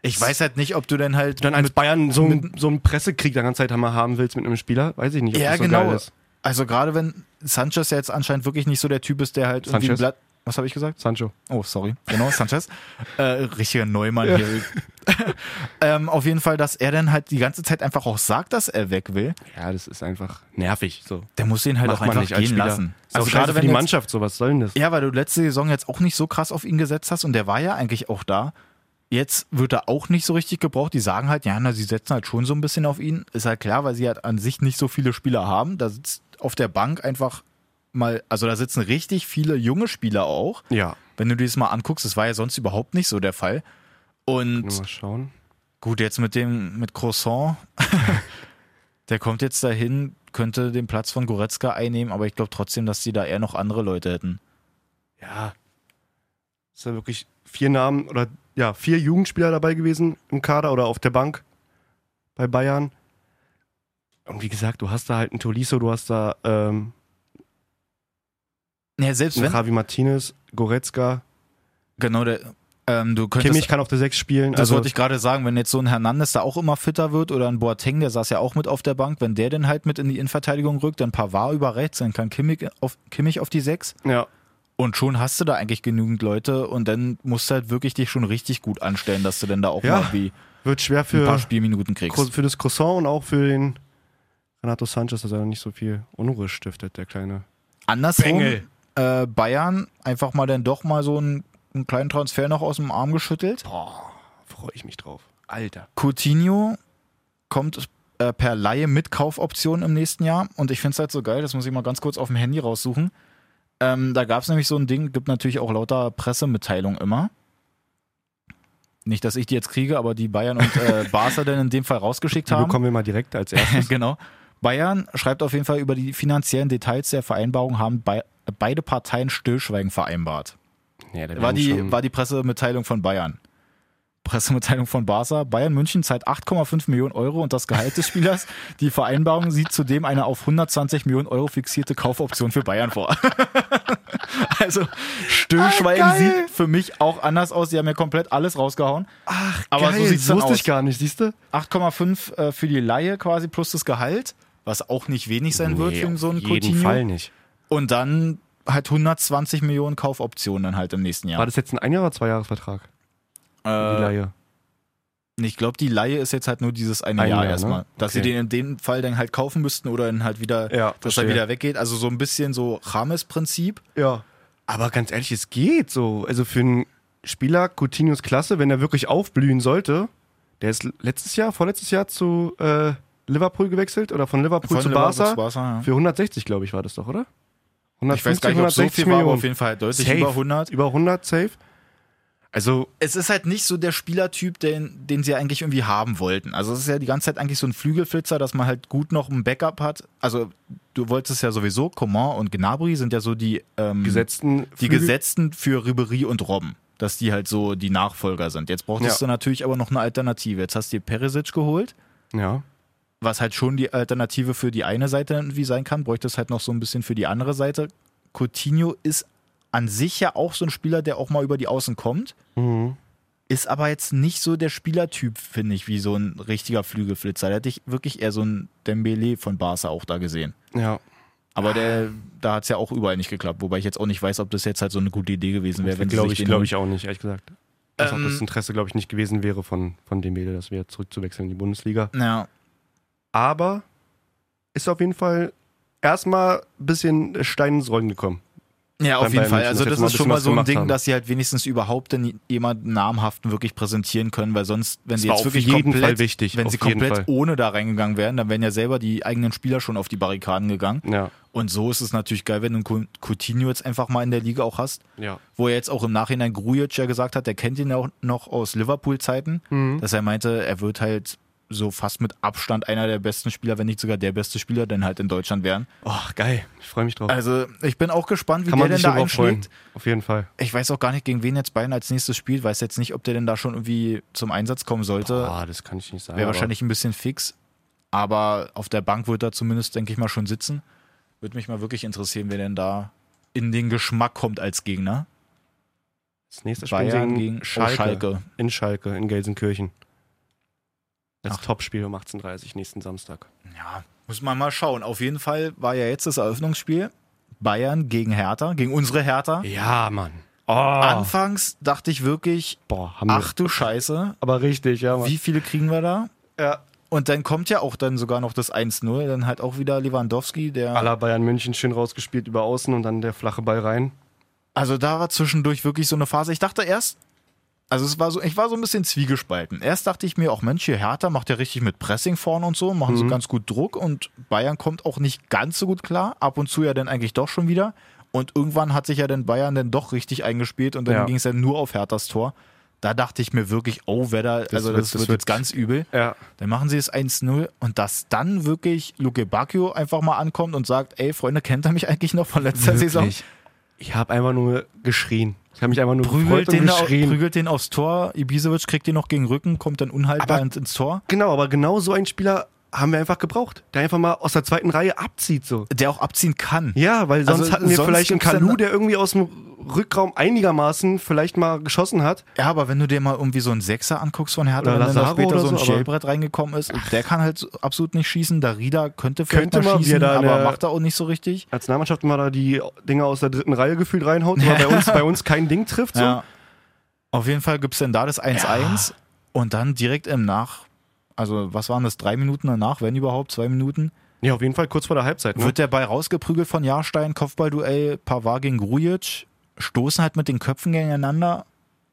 Ich weiß halt nicht, ob du denn halt Dann als mit- Bayern so, mit- einen- so einen Pressekrieg die ganze Zeit haben willst mit einem Spieler, weiß ich nicht, ob Ja, das so genau. geil ist. Also gerade wenn Sanchez ja jetzt anscheinend wirklich nicht so der Typ ist, der halt irgendwie Sanchez? Blatt. Was habe ich gesagt? Sancho. Oh, sorry. Genau, Sanchez. [laughs] äh, richtiger Neumann hier. [laughs] ähm, auf jeden Fall, dass er dann halt die ganze Zeit einfach auch sagt, dass er weg will. Ja, das ist einfach nervig. So. Der muss den halt Macht auch einfach nicht gehen lassen. Also gerade für wenn die jetzt- Mannschaft, so was soll denn das? Ja, weil du letzte Saison jetzt auch nicht so krass auf ihn gesetzt hast und der war ja eigentlich auch da. Jetzt wird er auch nicht so richtig gebraucht. Die sagen halt, ja, na, sie setzen halt schon so ein bisschen auf ihn. Ist halt klar, weil sie halt an sich nicht so viele Spieler haben. Da sitzt auf der Bank einfach mal, also da sitzen richtig viele junge Spieler auch. Ja. Wenn du dir das mal anguckst, das war ja sonst überhaupt nicht so der Fall. Und mal schauen. gut, jetzt mit dem, mit Croissant, [laughs] der kommt jetzt dahin, könnte den Platz von Goretzka einnehmen, aber ich glaube trotzdem, dass die da eher noch andere Leute hätten. Ja. Ist ja wirklich vier Namen oder ja, vier Jugendspieler dabei gewesen im Kader oder auf der Bank bei Bayern. Und wie gesagt, du hast da halt einen Tolisso, du hast da ähm, Ja, selbst wenn, Javi Martinez, Goretzka. genau, der, ähm, du könntest, Kimmich kann auf der Sechs spielen. das also, wollte ich gerade sagen, wenn jetzt so ein Hernandez da auch immer fitter wird oder ein Boateng, der saß ja auch mit auf der Bank, wenn der dann halt mit in die Innenverteidigung rückt, dann Pavard über rechts, dann kann Kimmich auf, Kimmich auf die Sechs ja, und schon hast du da eigentlich genügend Leute und dann musst du halt wirklich dich schon richtig gut anstellen, dass du dann da auch Ja. mal wie wird schwer ein paar für, Spielminuten kriegst. für das Croissant und auch für den Renato Sanchez, dass er nicht so viel Unruhe stiftet, der kleine. Andersrum, äh, Bayern einfach mal dann doch mal so einen, einen kleinen Transfer noch aus dem Arm geschüttelt. Boah, freue ich mich drauf. Alter. Coutinho kommt äh, per Laie mit Kaufoption im nächsten Jahr und ich finde es halt so geil, das muss ich mal ganz kurz auf dem Handy raussuchen. Ähm, da gab es nämlich so ein Ding, gibt natürlich auch lauter Pressemitteilungen immer. Nicht, dass ich die jetzt kriege, aber die Bayern und äh, [laughs] Barca dann in dem Fall rausgeschickt Die haben. bekommen wir mal direkt als erstes. [laughs] genau. Bayern schreibt auf jeden Fall über die finanziellen Details der Vereinbarung haben bei, beide Parteien Stillschweigen vereinbart. Ja, War die, war die Pressemitteilung von Bayern. Pressemitteilung von Barca. Bayern München zahlt 8,5 Millionen Euro und das Gehalt des Spielers. [laughs] Die Vereinbarung sieht zudem eine auf 120 Millionen Euro fixierte Kaufoption für Bayern vor. [laughs] also Stillschweigen Ah, sieht für mich auch anders aus. Die haben ja komplett alles rausgehauen. Ach, Aber geil, so sieht's das dann wusste aus. ich gar nicht, siehst du? 8,5 äh, für die Laie quasi plus das Gehalt, was auch nicht wenig sein wird für so einen auf jeden Coutinho. Fall nicht. Und dann halt 120 Millionen Kaufoptionen dann halt im nächsten Jahr. War das jetzt ein Ein- oder Zweijahresvertrag? Die äh, Laie. ich glaube, die Laie ist jetzt halt nur dieses eine Ein Jahr, Jahr, erstmal. ne? Dass sie Okay. den in dem Fall dann halt kaufen müssten oder dann halt wieder, Ja, dass er wieder weggeht. Also so ein bisschen so Rames-Prinzip. Ja. Aber ganz ehrlich, es geht so. Also für einen Spieler Coutinhos Klasse, wenn er wirklich aufblühen sollte, der ist letztes Jahr, vorletztes Jahr zu äh, Liverpool gewechselt oder von Liverpool Von zu Liverpool Barca. Barca, ja. Für 160, glaube ich, war das doch, oder? Ich weiß gar nicht, ob es so viel war, aber auf jeden Fall halt deutlich Safe. über 100. Über 100 safe. Also, es ist halt nicht so der Spielertyp, den, den sie eigentlich irgendwie haben wollten. Also es ist ja die ganze Zeit eigentlich so ein Flügelflitzer, dass man halt gut noch ein Backup hat. Also du wolltest es ja sowieso, Coman und Gnabry sind ja so die, ähm, gesetzten die Flügel- Gesetzten für Ribery und Robben. Dass die halt so die Nachfolger sind. Jetzt brauchtest Ja. du natürlich aber noch eine Alternative. Jetzt hast du dir Perisic geholt, Ja. Was halt schon die Alternative für die eine Seite irgendwie sein kann. Bräuchtest halt noch so ein bisschen für die andere Seite. Coutinho ist an sich ja auch so ein Spieler, der auch mal über die Außen kommt. Mhm. Ist aber jetzt nicht so der Spielertyp, finde ich, wie so ein richtiger Flügelflitzer. Da hätte ich wirklich eher so ein Dembele von Barca auch da gesehen. Ja. Aber der, da hat es ja auch überall nicht geklappt. Wobei ich jetzt auch nicht weiß, ob das jetzt halt so eine gute Idee gewesen wäre, Glaube ich, glaube ich auch nicht, ehrlich gesagt. Dass auch Ähm, das Interesse, glaube ich, nicht gewesen wäre von, von Dembele, das wieder zurückzuwechseln in die Bundesliga. Ja, Aber ist auf jeden Fall erstmal ein bisschen Stein ins Rollen gekommen. Ja, auf jeden Fall. Also das ist schon mal so ein Ding, haben. dass sie halt wenigstens überhaupt denn jemanden namhaften wirklich präsentieren können, weil sonst, wenn Das sie jetzt wirklich komplett, wichtig, wenn sie komplett ohne da reingegangen wären, dann wären ja selber die eigenen Spieler schon auf die Barrikaden gegangen. Ja. Und so ist es natürlich geil, wenn du einen Cou- Coutinho jetzt einfach mal in der Liga auch hast, Ja. wo er jetzt auch im Nachhinein Grujic ja gesagt hat, der kennt ihn ja auch noch aus Liverpool-Zeiten, Mhm. dass er meinte, er wird halt so fast mit Abstand einer der besten Spieler, wenn nicht sogar der beste Spieler, denn halt in Deutschland wären. Oh, geil. Ich freue mich drauf. Also ich bin auch gespannt, wie Kann der man denn da freuen. einschlägt. Auf jeden Fall. Ich weiß auch gar nicht, gegen wen jetzt Bayern als nächstes spielt. Weiß jetzt nicht, ob der denn da schon irgendwie zum Einsatz kommen sollte. Boah, das kann ich nicht sagen. Wäre wahrscheinlich ein bisschen fix. Aber auf der Bank wird er zumindest, denke ich mal, schon sitzen. Würde mich mal wirklich interessieren, wer denn da in den Geschmack kommt als Gegner. Das nächste Spiel gegen Schalke. Oh, Schalke. In Schalke, in Gelsenkirchen. Das Ach. Topspiel um 18.30 Uhr nächsten Samstag. Ja, muss man mal schauen. Auf jeden Fall war ja jetzt das Eröffnungsspiel. Bayern gegen Hertha, gegen unsere Hertha. Ja, Mann. Oh, Anfangs dachte ich wirklich, boah, haben wir. ach du Scheiße, aber richtig, ja, Mann. wie viele kriegen wir da? Ja. Und dann kommt ja auch dann sogar noch das 1-0, dann halt auch wieder Lewandowski, der. Aller Bayern München schön rausgespielt über außen und dann der flache Ball rein. Also da war zwischendurch wirklich so eine Phase. Ich dachte erst, also es war so, ich war so ein bisschen zwiegespalten. Erst dachte ich mir, auch Mensch, hier Hertha macht ja richtig mit Pressing vorne und so, machen so ganz gut Druck und Bayern kommt auch nicht ganz so gut klar. Ab und zu ja dann eigentlich doch schon wieder. Und irgendwann hat sich ja dann Bayern dann doch richtig eingespielt und dann Ja. ging es dann nur auf Herthas Tor. Da dachte ich mir wirklich, oh, wer da, also das, das wird wird- jetzt ganz übel. Ja. Dann machen sie es 1-0 und dass dann wirklich Luke Bacchio einfach mal ankommt und sagt, ey Freunde, kennt ihr mich eigentlich noch von letzter Saison? Ich habe einfach nur geschrien. Ich habe mich einfach nur Prügelt den, geschrien. prügelt den aufs Tor, Ibisevic kriegt den noch gegen Rücken, kommt dann unhaltbar Aber- ins, Tor. Genau, aber genau so einen Spieler haben wir einfach gebraucht, der einfach mal aus der zweiten Reihe abzieht so. Der auch abziehen kann. Ja, weil sonst Also hatten wir sonst vielleicht einen Kalu, der irgendwie aus dem Rückraum einigermaßen vielleicht mal geschossen hat. Ja, aber wenn du dir mal irgendwie so einen Sechser anguckst von Hertha, Oder wenn dann später so ein so, Schellbrett reingekommen ist, der kann halt so absolut nicht schießen. Darida könnte vielleicht Könnte mal schießen, aber der- macht er auch nicht so richtig. Nationalmannschaft mal da die Dinger aus der dritten Reihe gefühlt reinhaut, aber bei uns, [laughs] bei uns kein Ding trifft. So. Ja. Auf jeden Fall gibt's dann da das 1-1 und dann direkt im Nach, also was waren das, drei Minuten danach, wenn überhaupt, zwei Minuten, Ja, auf jeden Fall kurz vor der Halbzeit. Ne? wird der Ball rausgeprügelt von Jahrstein, Kopfballduell, Pavard gegen Grujic, stoßen halt mit den Köpfen gegeneinander.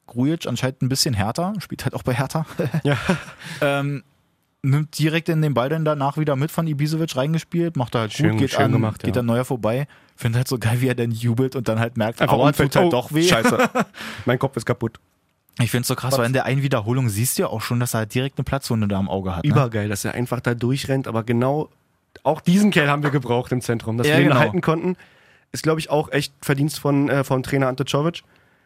Grujic anscheinend ein bisschen härter, spielt halt auch bei Hertha. [laughs] Ja. [laughs] ähm, nimmt direkt in den Ball dann danach wieder mit von Ibisevic reingespielt, macht er halt Schön- gut, geht, schön an, gemacht, geht ja. an Neuer vorbei. Finde halt so geil, wie er dann jubelt und dann halt merkt, Einfach aua, tut halt Oh, doch weh. Scheiße. [laughs] mein Kopf ist kaputt. Ich finde es so krass, weil in der einen Wiederholung siehst du ja auch schon, dass er halt direkt eine Platzwunde da am Auge hat. Ne? Übergeil, dass er einfach da durchrennt, aber genau auch diesen Kerl haben wir gebraucht im Zentrum, dass Ja, wir ihn genau. halten konnten. Ist, glaube ich, auch echt Verdienst von, äh, vom Trainer Ante Czovic,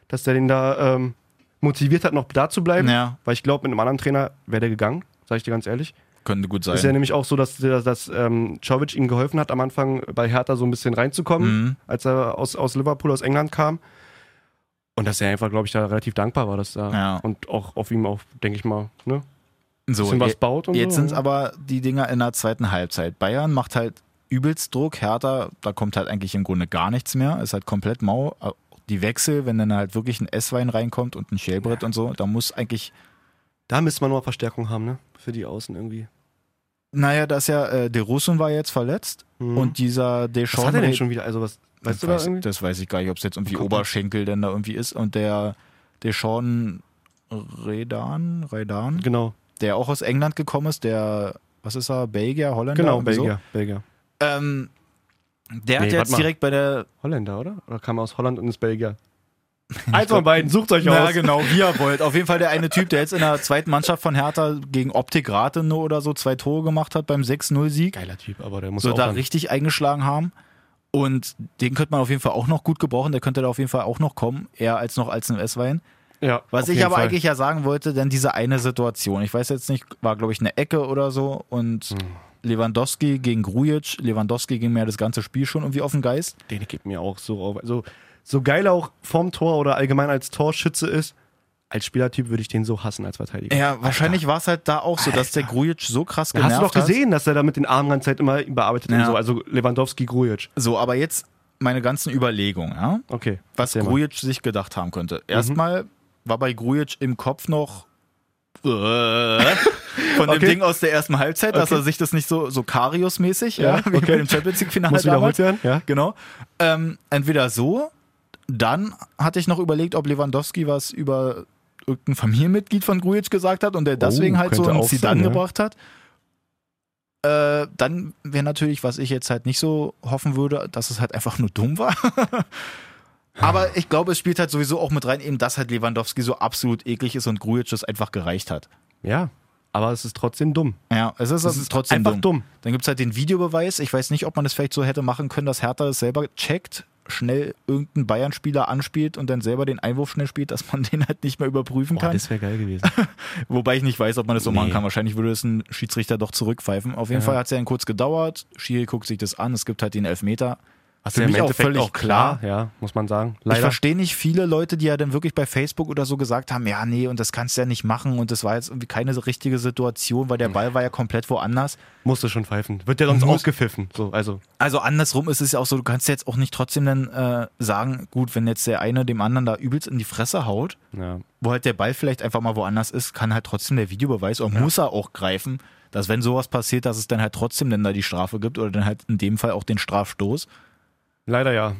dass der den da ähm, motiviert hat, noch da zu bleiben. Ja. Weil ich glaube, mit einem anderen Trainer wäre der gegangen, sage ich dir ganz ehrlich. Könnte gut sein. Ist ja nämlich auch so, dass, dass, dass ähm, Czovic ihm geholfen hat, am Anfang bei Hertha so ein bisschen reinzukommen, Mhm. als er aus, aus Liverpool, aus England kam. Und dass er einfach, glaube ich, da relativ dankbar war, dass da Ja. und auch auf ihm auch, denke ich mal, ne, so, bisschen was baut und Jetzt so. sind es aber die Dinger in der zweiten Halbzeit. Bayern macht halt übelst Druck, Hertha, da kommt halt eigentlich im Grunde gar nichts mehr, ist halt komplett mau. Die Wechsel, wenn dann halt wirklich ein S-Wein reinkommt und ein Schälbrett und so, da muss eigentlich, Da müsste man noch mal Verstärkung haben, ne? Für die Außen irgendwie. naja, da ist ja, äh, De Russun war jetzt verletzt Mhm. und dieser was Deschamps. hat er denn schon wieder? Also was, weißt das, du da weiß, irgendwie? das weiß ich gar nicht, ob es jetzt irgendwie Komplett. Oberschenkel denn da irgendwie ist und der Deschamps Redan, Redan, Genau, der auch aus England gekommen ist, der, was ist er, Belgier, Holländer? genau, irgendwie so. Belgier, Belgier. Ähm, der Nee, hat jetzt mal. direkt bei der. Holländer, oder? Oder kam er aus Holland und ist Belgier? Eins von beiden, sucht euch Ja, aus. genau, wie ihr wollt. Auf jeden Fall der eine Typ, der jetzt in der zweiten Mannschaft von Hertha gegen Optik Rathenow oder so zwei Tore gemacht hat beim 6-0-Sieg. Geiler Typ, aber der muss So auch da dann- richtig eingeschlagen haben. Und den könnte man auf jeden Fall auch noch gut gebrauchen. Der könnte da auf jeden Fall auch noch kommen. Eher als noch als ein S-Wein. Ja, Was ich aber Fall. eigentlich ja sagen wollte, denn diese eine Situation. Ich weiß jetzt nicht, war glaube ich eine Ecke oder so. Und Hm. Lewandowski gegen Grujic. Lewandowski ging mir das ganze Spiel schon irgendwie auf den Geist. Den gibt mir auch so auf. Also, so geil er auch vom Tor oder allgemein als Torschütze ist, als Spielertyp würde ich den so hassen als Verteidiger. Ja, wahrscheinlich war es halt da auch so, dass der Grujic so krass genervt hast du doch hat. gesehen, dass er da mit den Armen ganze Zeit immer bearbeitet Ja. und so. Also Lewandowski, Grujic. So, aber jetzt meine ganzen Überlegungen, ja? Okay. was. Grujic sich gedacht haben könnte. Erstmal war bei Grujic im Kopf noch von dem Okay. Ding aus der ersten Halbzeit, dass Okay. er sich das nicht so, so Karius-mäßig, ja, Ja, wie okay. bei dem Champions League-Finale damals. werden, ja. Genau. Ähm, entweder so, dann hatte ich noch überlegt, ob Lewandowski was über irgendein Familienmitglied von Grujic gesagt hat und der deswegen halt so einen Zidane sein, ja. gebracht hat. Äh, dann wäre natürlich, was ich jetzt halt nicht so hoffen würde, dass es halt einfach nur dumm war. [laughs] Aber ich glaube, es spielt halt sowieso auch mit rein, eben, dass halt Lewandowski so absolut eklig ist und Grujic das einfach gereicht hat. Ja, aber es ist trotzdem dumm. Ja, es ist, Es ist trotzdem einfach dumm. dumm. Dann gibt es halt den Videobeweis. Ich weiß nicht, ob man das vielleicht so hätte machen können, dass Hertha das selber checkt, schnell irgendeinen Bayern-Spieler anspielt und dann selber den Einwurf schnell spielt, dass man [laughs] den halt nicht mehr überprüfen Boah, kann. das wäre geil gewesen. [laughs] Wobei ich nicht weiß, ob man das so Nee. machen kann. Wahrscheinlich würde es ein Schiedsrichter doch zurückpfeifen. Auf jeden Ja. Fall hat es ja dann kurz gedauert. Schiri guckt sich das an. Es gibt halt den Elfmeter. Was Für ja mich auch Endeffekt völlig klar. ja, muss man sagen. Ich Leider. verstehe nicht viele Leute, die ja dann wirklich bei Facebook oder so gesagt haben, ja, nee, und das kannst du ja nicht machen und das war jetzt irgendwie keine so richtige Situation, weil der Ball war ja komplett woanders. Musste schon pfeifen. Wird ja sonst Muss- ausgepfiffen. So, also, Also andersrum ist es ja auch so, du kannst jetzt auch nicht trotzdem dann äh, sagen, gut, wenn jetzt der eine dem anderen da übelst in die Fresse haut, ja. wo halt der Ball vielleicht einfach mal woanders ist, kann halt trotzdem der Videobeweis oder muss er auch greifen, dass wenn sowas passiert, dass es dann halt trotzdem dann da die Strafe gibt oder dann halt in dem Fall auch den Strafstoß. Leider ja.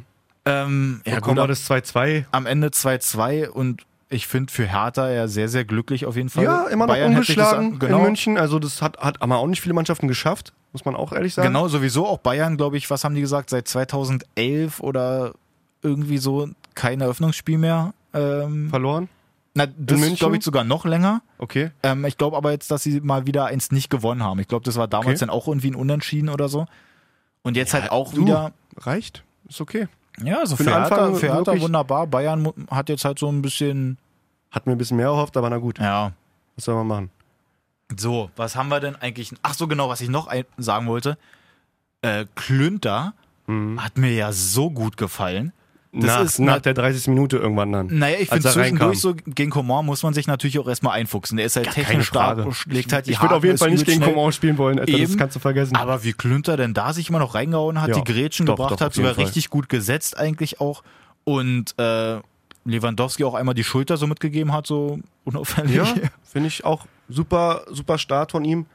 Ähm, ja, Ja, gut, kommen wir am, das 2-2. am Ende 2-2 und ich finde für Hertha ja sehr, sehr glücklich auf jeden Fall. Ja, immer noch Bayern hätte ich das ungeschlagen genau, in München. Also das hat, hat haben auch nicht viele Mannschaften geschafft, muss man auch ehrlich sagen. Genau, sowieso auch Bayern, glaube ich, was haben die gesagt, seit 2011 oder irgendwie so kein Eröffnungsspiel mehr. Ähm, Verloren. na, das München? glaube ich sogar noch länger. Okay. Ähm, ich glaube aber jetzt, dass sie mal wieder eins nicht gewonnen haben. Ich glaube, das war damals Okay. dann auch irgendwie ein Unentschieden oder so. Und jetzt halt auch du, wieder. Reicht. Ist okay. Ja, also für Anfang für Hertha wunderbar. Bayern hat jetzt halt so ein bisschen. Hat mir ein bisschen mehr erhofft, aber na gut. Ja. Was soll man machen? So, was haben wir denn eigentlich? Ach so, genau, was ich noch sagen wollte. Äh, Klünter Mhm. hat mir ja so gut gefallen. Das nach, ist nach na- der 30. Minute irgendwann dann. Naja, ich finde er reinkam. zwischendurch so, gegen Coman muss man sich natürlich auch erstmal einfuchsen. Der ist halt Ja, technisch stark, Frage. schlägt halt die ich würde auf jeden Fall nicht gegen schnell. Coman spielen wollen, Alter. Das Eben. kannst du vergessen. Aber wie Klünter denn da sich immer noch reingehauen hat, Ja, die Grätschen doch, gebracht doch, hat, sogar Fall. richtig gut gesetzt eigentlich auch. Und äh, Lewandowski auch einmal die Schulter so mitgegeben hat, so unauffällig. ja, finde ich auch super, super Start von ihm.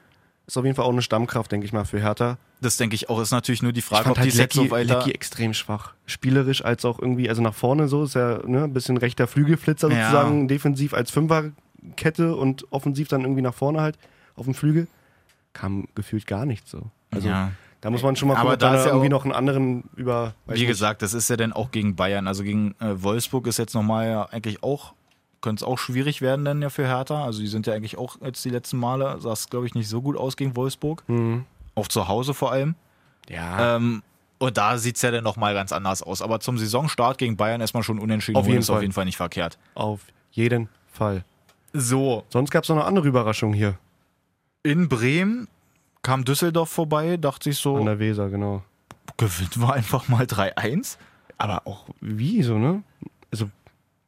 Ist auf jeden Fall auch eine Stammkraft, denke ich mal, für Hertha. Das denke ich auch. Ist natürlich nur die Ich Frage, fand ob die halt jetzt Lecky, so weiter... Lecky extrem schwach. Spielerisch als auch irgendwie, also nach vorne so, ist ja ne, ein bisschen rechter Flügelflitzer Ja. sozusagen, defensiv als Fünferkette und offensiv dann irgendwie nach vorne halt auf dem Flügel. Kam gefühlt gar nichts so. Also ja. da muss man schon mal gucken, ob da ja irgendwie noch einen anderen über. Wie gesagt, das ist ja dann auch gegen Bayern. Also gegen äh, Wolfsburg ist jetzt nochmal ja eigentlich auch, könnte es auch schwierig werden dann ja für Hertha. Also die sind ja eigentlich auch jetzt die letzten Male, sah es glaube ich nicht so gut aus gegen Wolfsburg. Mhm. Auch zu Hause vor allem. Ja, Ähm, und da sieht es ja dann nochmal ganz anders aus. Aber zum Saisonstart gegen Bayern erstmal schon unentschieden. Auf jeden ist auf Fall. jeden Fall nicht verkehrt. auf jeden Fall. So, Sonst gab es noch eine andere Überraschung hier in Bremen kam Düsseldorf vorbei, dachte ich an so, der Weser, genau. gewinnen wir einfach mal 3-1. Aber auch wie so, ne? Also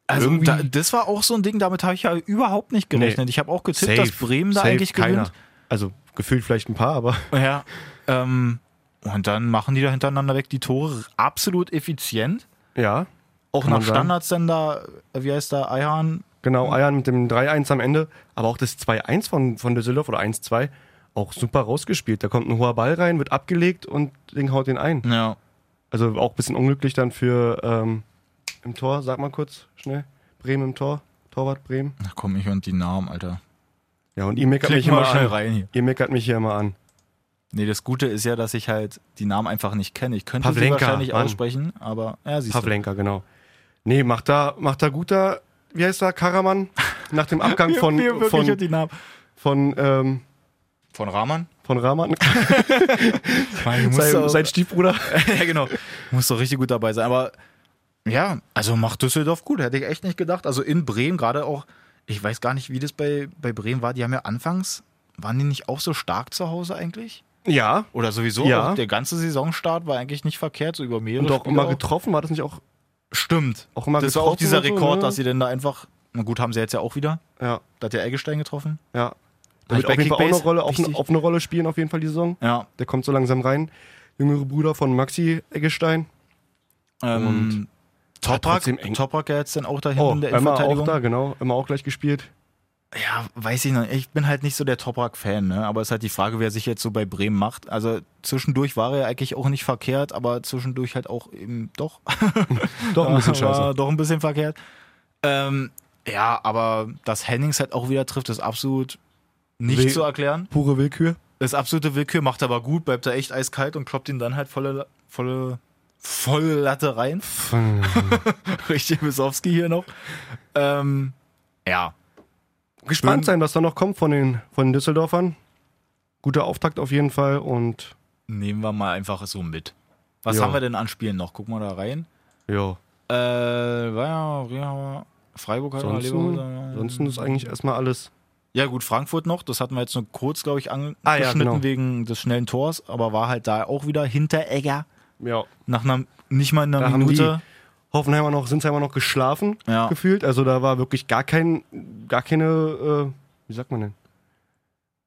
Also da, das war auch so ein Ding, damit habe ich ja überhaupt nicht gerechnet. Nee. Ich habe auch getippt, safe, dass Bremen da safe eigentlich keiner. gewinnt. Also gefühlt vielleicht ein paar, aber [laughs] Ja. Ähm, und dann machen die da hintereinander weg die Tore absolut effizient. ja. Auch nach man sagen. Standards dann da, wie heißt da, Eihan? Genau, Eiern mit dem 3-1 am Ende, aber auch das 2-1 von, von Düsseldorf oder 1-2 auch super rausgespielt. Da kommt ein hoher Ball rein, wird abgelegt und Ding haut den ein. Ja. Also auch ein bisschen unglücklich dann für ähm, im Tor, sag mal kurz schnell. Bremen im Tor, Torwart Bremen. Ach komm, ich und die Namen, Alter. Ja, und ihr meckert Klick mich immer schnell an. rein hier. Ihr meckert mich hier immer an. Nee, das Gute ist ja, dass ich halt die Namen einfach nicht kenne. Ich könnte Pavlenka, sie wahrscheinlich Mann. aussprechen, aber ja, siehst Pavlenka, genau. Nee, macht da, macht da guter, wie heißt er, Karaman? Nach dem Abgang [laughs] du. von, Mir wirklich von, Namen. von, ähm, Von Rahman? von Rahman, [laughs] Mein, [laughs] sein, sein Stiefbruder. ja, genau. Muss doch richtig gut dabei sein. Aber ja, also macht Düsseldorf gut. Hätte ich echt nicht gedacht. Also in Bremen gerade auch, ich weiß gar nicht, wie das bei, bei Bremen war. Die haben ja anfangs, waren die nicht auch so stark zu Hause eigentlich? Ja, Oder sowieso Ja. auch der ganze Saisonstart war eigentlich nicht verkehrt, so über mehrere und auch Spiele immer auch. getroffen, war das nicht auch? Stimmt. Auch immer das war auch dieser und so, Rekord, ne? dass sie denn da einfach, na gut, haben sie jetzt ja auch wieder. Ja, Da hat der Eggestein getroffen. ja. Ich wird bei auf jeden Fall auch eine Rolle, auf, auf eine Rolle spielen, auf jeden Fall die Saison. Ja. Der kommt so langsam rein. Jüngere Bruder von Maxi Eggestein. Ähm, Toprak. Toprak ja jetzt dann auch dahin Oh, in der immer auch Innenverteidigung. da, genau. Immer auch gleich gespielt. Ja, weiß ich noch. nicht. Ich bin halt nicht so der Toprak-Fan, ne? aber es ist halt die Frage, wer sich jetzt so bei Bremen macht. Also zwischendurch war er eigentlich auch nicht verkehrt, aber zwischendurch halt auch eben doch. [laughs] Doch ein bisschen [laughs] scheiße. Doch ein bisschen verkehrt. Ähm, ja, aber dass Hennings halt auch wieder trifft, ist absolut nicht Will- zu erklären. Pure Willkür. Das ist absolute Willkür, macht aber gut, bleibt da echt eiskalt und kloppt ihn dann halt volle, volle, volle Latte rein. [laughs] Richtig Wisowski hier noch. Ähm, ja, Gespannt sein, was da noch kommt von den, von den Düsseldorfern. Guter Auftakt auf jeden Fall und nehmen wir mal einfach so mit. Was Ja. haben wir denn an Spielen noch? Gucken wir da rein. ja. Äh, war ja, Freiburg hat Leverkusen. ansonsten ist eigentlich erstmal alles. Ja, gut, Frankfurt noch. Das hatten wir jetzt nur kurz, glaube ich, angeschnitten Ah, ja, genau. wegen des schnellen Tors, aber war halt da auch wieder hinter Egger Ja. nach einer Nicht mal in einer Da Minute. Hoffenheimer noch, Sinsheimer noch geschlafen, Ja. gefühlt. Also da war wirklich gar kein, gar keine, äh, wie sagt man denn?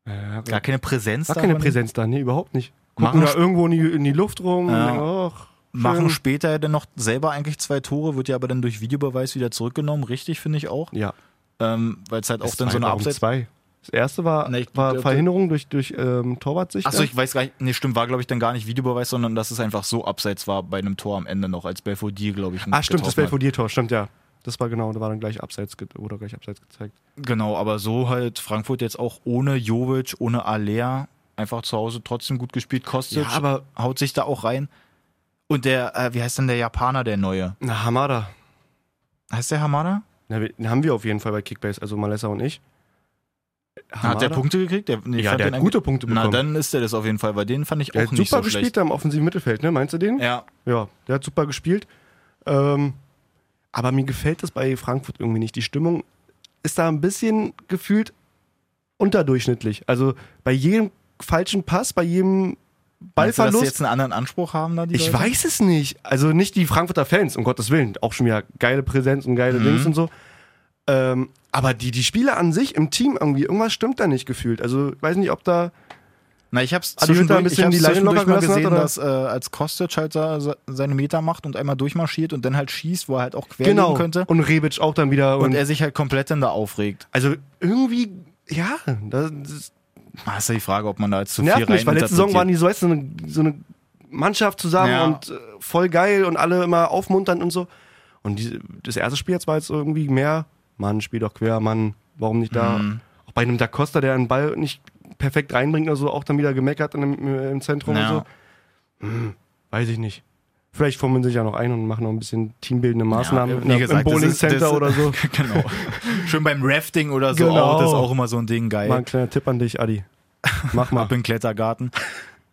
Äh, Gar keine Präsenz gar da keine von- Präsenz da, nee, überhaupt nicht. Gucken Machen da irgendwo in die, in die Luft rum Ja. denken, ach, Machen später ja dann noch selber eigentlich zwei Tore, wird ja aber dann durch Videobeweis wieder zurückgenommen. Richtig, finde ich auch. Ja. Ähm, Weil es halt auch Es dann so eine Abseits. zwei. Das erste war, Nee, ich war glaub, Verhinderung durch, durch ähm, Torwartsicht. Achso, ich weiß gar nicht. Nee, stimmt, war glaube ich dann gar nicht Videobeweis, sondern dass es einfach so abseits war bei einem Tor am Ende noch, als Belfodil, glaube ich. ah, stimmt, das. Belfodil-Tor, stimmt, ja. Das war genau, da war dann gleich abseits, ge- oder gleich abseits gezeigt. Genau, aber so halt Frankfurt jetzt auch ohne Jovic, ohne Alea, einfach zu Hause trotzdem gut gespielt. Kostic Ja, aber haut sich da auch rein. Und der, äh, wie heißt denn der Japaner, der Neue? na, Hamada. Heißt der Hamada? Na, wir- den haben wir auf jeden Fall bei Kickbase, also Malessa und ich. Hat der Punkte gekriegt? Der, nee, ich Ja, fand der hat gute Punkte Na, bekommen. dann ist der das auf jeden Fall, weil den fand ich der auch hat nicht super so gespielt schlecht. da im offensiven Mittelfeld, ne? Meinst du den? Ja, Ja, der hat super gespielt. Ähm, aber mir gefällt das bei Frankfurt irgendwie nicht. Die Stimmung ist da ein bisschen gefühlt unterdurchschnittlich. Also bei jedem falschen Pass, bei jedem Meinst du, dass Ballverlust. sie jetzt einen anderen Anspruch haben da, die Ich Leute? weiß es nicht. Also nicht die Frankfurter Fans, um Gottes Willen. Auch schon wieder geile Präsenz und geile Mhm. Dings und so. Ähm, aber die, die Spieler an sich im Team irgendwie, irgendwas stimmt da nicht gefühlt. Also ich weiß nicht, ob da. Na, ich hab's zwischendurch, ein bisschen ich hab's die zwischendurch mal hat, gesehen, oder? dass äh, als Kostic halt da se- seine Meter macht und einmal durchmarschiert und dann halt schießt, wo er halt auch quer genau. könnte. Und Rebic auch dann wieder. Und, Und, er sich halt komplett dann da aufregt. also irgendwie, ja, das, das Ah, ist ja die Frage, ob man da jetzt zu viel nervt mich, weil letzte Saison waren die so, weißt so eine, so eine Mannschaft zusammen Ja. und äh, voll geil und alle immer aufmunternd und so. Und die, das erste Spiel jetzt war jetzt irgendwie mehr, Mann, spiel doch quer, Mann, warum nicht da? Mhm. Auch bei einem Da Costa, der einen Ball nicht perfekt reinbringt oder so, auch dann wieder gemeckert in dem, im Zentrum Ja. und so. Hm, weiß ich nicht. Vielleicht formen sich ja noch ein und machen noch ein bisschen teambildende Maßnahmen Ja, wie gesagt, im Bowling Center das- oder so. [laughs] genau. Schön beim Rafting oder so Genau. auch, das ist auch immer so ein Ding geil. Mal ein kleiner Tipp an dich, Adi. Mach mal. [laughs] Ab in den Klettergarten.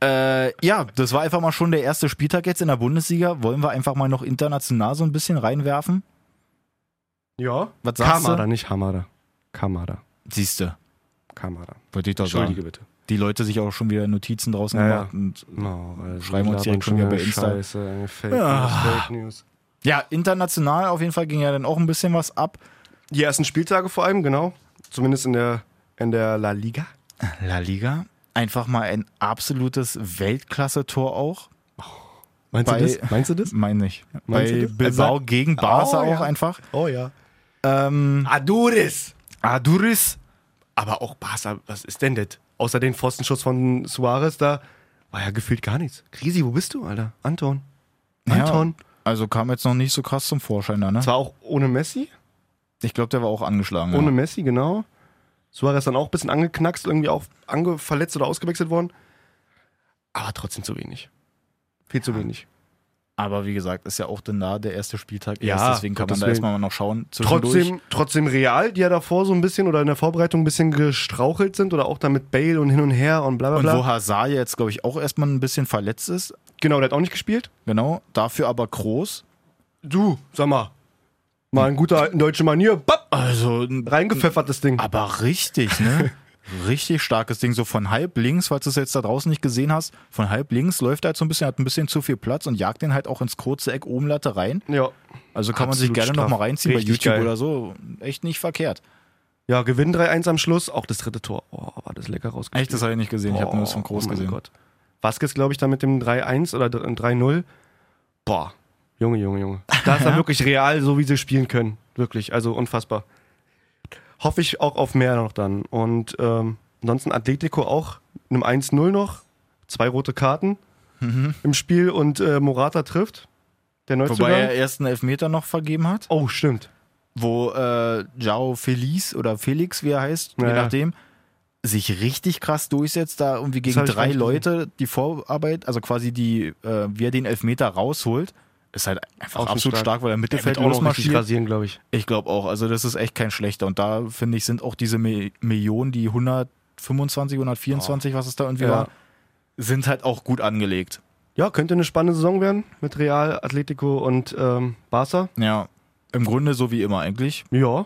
Äh, ja, das war einfach mal schon der erste Spieltag jetzt in der Bundesliga. Wollen wir einfach mal noch international so ein bisschen reinwerfen? Ja. Was sagst Kamada, du? nicht Hamada. Kamada. Siehste, Kamada. wollte ich doch Entschuldige sagen. bitte. Die Leute sich auch schon wieder Notizen draußen Ja, gemacht. Und, No, also Schreiben uns direkt schon wieder bei Insta. Scheiße, Fake, Ja. News, Fake News. ja, international auf jeden Fall ging ja dann auch ein bisschen was ab. Die ersten Spieltage vor allem, genau. Zumindest in der, in der La Liga. La Liga. Einfach mal ein absolutes Weltklasse-Tor auch. Meinst Bei- du das? Meinst du das? Meine ich. Meinst Bei du? Bilbao gegen Barca Oh, ja. auch einfach. Oh ja. Ähm, Aduris. Aduris. Aber auch Barca, was ist denn das? Außer den Pfostenschuss von Suarez, da war ja gefühlt gar nichts. Krisi, wo bist du, Alter? Anton. Ja. Anton. Also kam jetzt noch nicht so krass zum Vorschein da, ne? Zwar auch ohne Messi. Ich glaube, der war auch angeschlagen. Ohne ja. Messi, genau. Suarez dann auch ein bisschen angeknackst, irgendwie auch verletzt oder ausgewechselt worden. Aber trotzdem zu wenig. Viel zu wenig. Aber wie gesagt, ist ja auch dann da der erste Spieltag Ja, erst, deswegen kann man da erstmal noch schauen. Trotzdem, trotzdem real, die ja davor so ein bisschen oder in der Vorbereitung ein bisschen gestrauchelt sind oder auch da mit Bale und hin und her und bla bla Und bla. wo Hazard jetzt, glaube ich, auch erstmal ein bisschen verletzt ist. genau, der hat auch nicht gespielt. Genau. Dafür aber groß. Du, sag mal. Mal in guter alten deutsche Manier, bapp, Also, reingepfeffert das Ding. aber richtig, ne? [laughs] richtig starkes Ding. So von halb links, falls du es jetzt da draußen nicht gesehen hast, von halb links läuft er halt so ein bisschen, hat ein bisschen zu viel Platz und jagt den halt auch ins kurze Eck oben Latte rein. Ja. Also kann man sich gerne nochmal reinziehen Richtig bei YouTube geil. oder so. Echt nicht verkehrt. Ja, Gewinn 3-1 am Schluss, auch das dritte Tor. Oh, war das lecker rausgespielt. Echt, das habe ich nicht gesehen. Ich habe nur das von Groß oh mein gesehen. Gott. Vasquez, glaube ich, da mit dem 3-1 oder 3-0. Boah, Junge, Junge, Junge. Da ist er [laughs] wirklich real, so wie sie spielen können. Wirklich, also unfassbar. Hoffe ich auch auf mehr noch dann. Und ähm, ansonsten Atletico auch, einem 1-0 noch, zwei rote Karten Mhm. im Spiel und äh, Morata trifft. Der Wobei Neuzugang. er erst einen Elfmeter noch vergeben hat. Oh, stimmt. wo äh, Jao Feliz oder Felix, wie er heißt, je Ja, ja. nachdem, sich richtig krass durchsetzt, da irgendwie gegen drei Leute die Vorarbeit, also quasi die, äh, wie er den Elfmeter rausholt, ist halt einfach Auch absolut stark. stark, weil er im Der Mittelfeld wird auch noch rasieren, glaube ich. Ich glaube auch, also das ist echt kein schlechter. Und da finde ich, sind auch diese Mi Millionen, die 125, 124, was es da irgendwie Ja. war, sind halt auch gut angelegt. Ja, könnte eine spannende Saison werden mit Real, Atletico und ähm, Barca. Ja, im Grunde so wie immer eigentlich. Ja,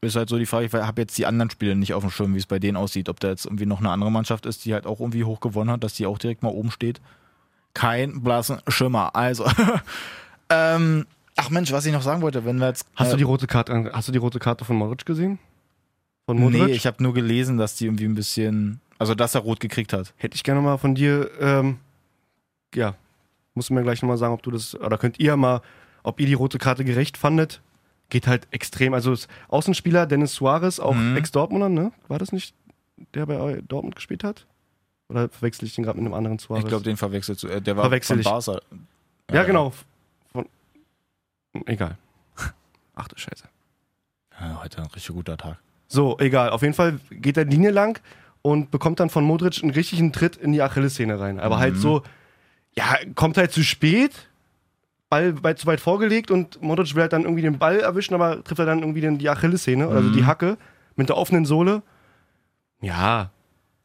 Ist halt so die Frage, ich habe jetzt die anderen Spiele nicht auf dem Schirm, wie es bei denen aussieht. Ob da jetzt irgendwie noch eine andere Mannschaft ist, die halt auch irgendwie hoch gewonnen hat, dass die auch direkt mal oben steht. Kein blassen Schimmer. Also, [laughs] ähm, ach Mensch, was ich noch sagen wollte, wenn wir jetzt. Hast äh, du die rote Karte, hast du die rote Karte von Modric gesehen? Von Modric? Nee, ich habe nur gelesen, dass die irgendwie ein bisschen. Also, dass er rot gekriegt hat. Hätte ich gerne mal von dir, ähm, ja, musst du mir gleich nochmal sagen, ob du das, oder könnt ihr mal, ob ihr die rote Karte gerecht fandet. Geht halt extrem. Also Außenspieler Dennis Suarez, auch Mhm. Ex-Dortmunder, ne? War das nicht, der bei Dortmund gespielt hat? Oder verwechsel ich den gerade mit einem anderen Suarez? Ich glaube, den verwechselst du. Äh, Der war Verwechsel von ich. Barca. Ja, genau. Von, egal. [laughs] Ach du Scheiße. Ja, heute ein richtig guter Tag. So, egal. Auf jeden Fall geht er die Linie lang und bekommt dann von Modric einen richtigen Tritt in die Achillessehne rein. Aber halt Mhm. so, ja, kommt halt zu spät, Ball weit, zu weit vorgelegt und Modric will halt dann irgendwie den Ball erwischen, aber trifft er dann irgendwie den, die Achillessehne, also Mhm. die Hacke mit der offenen Sohle. Ja,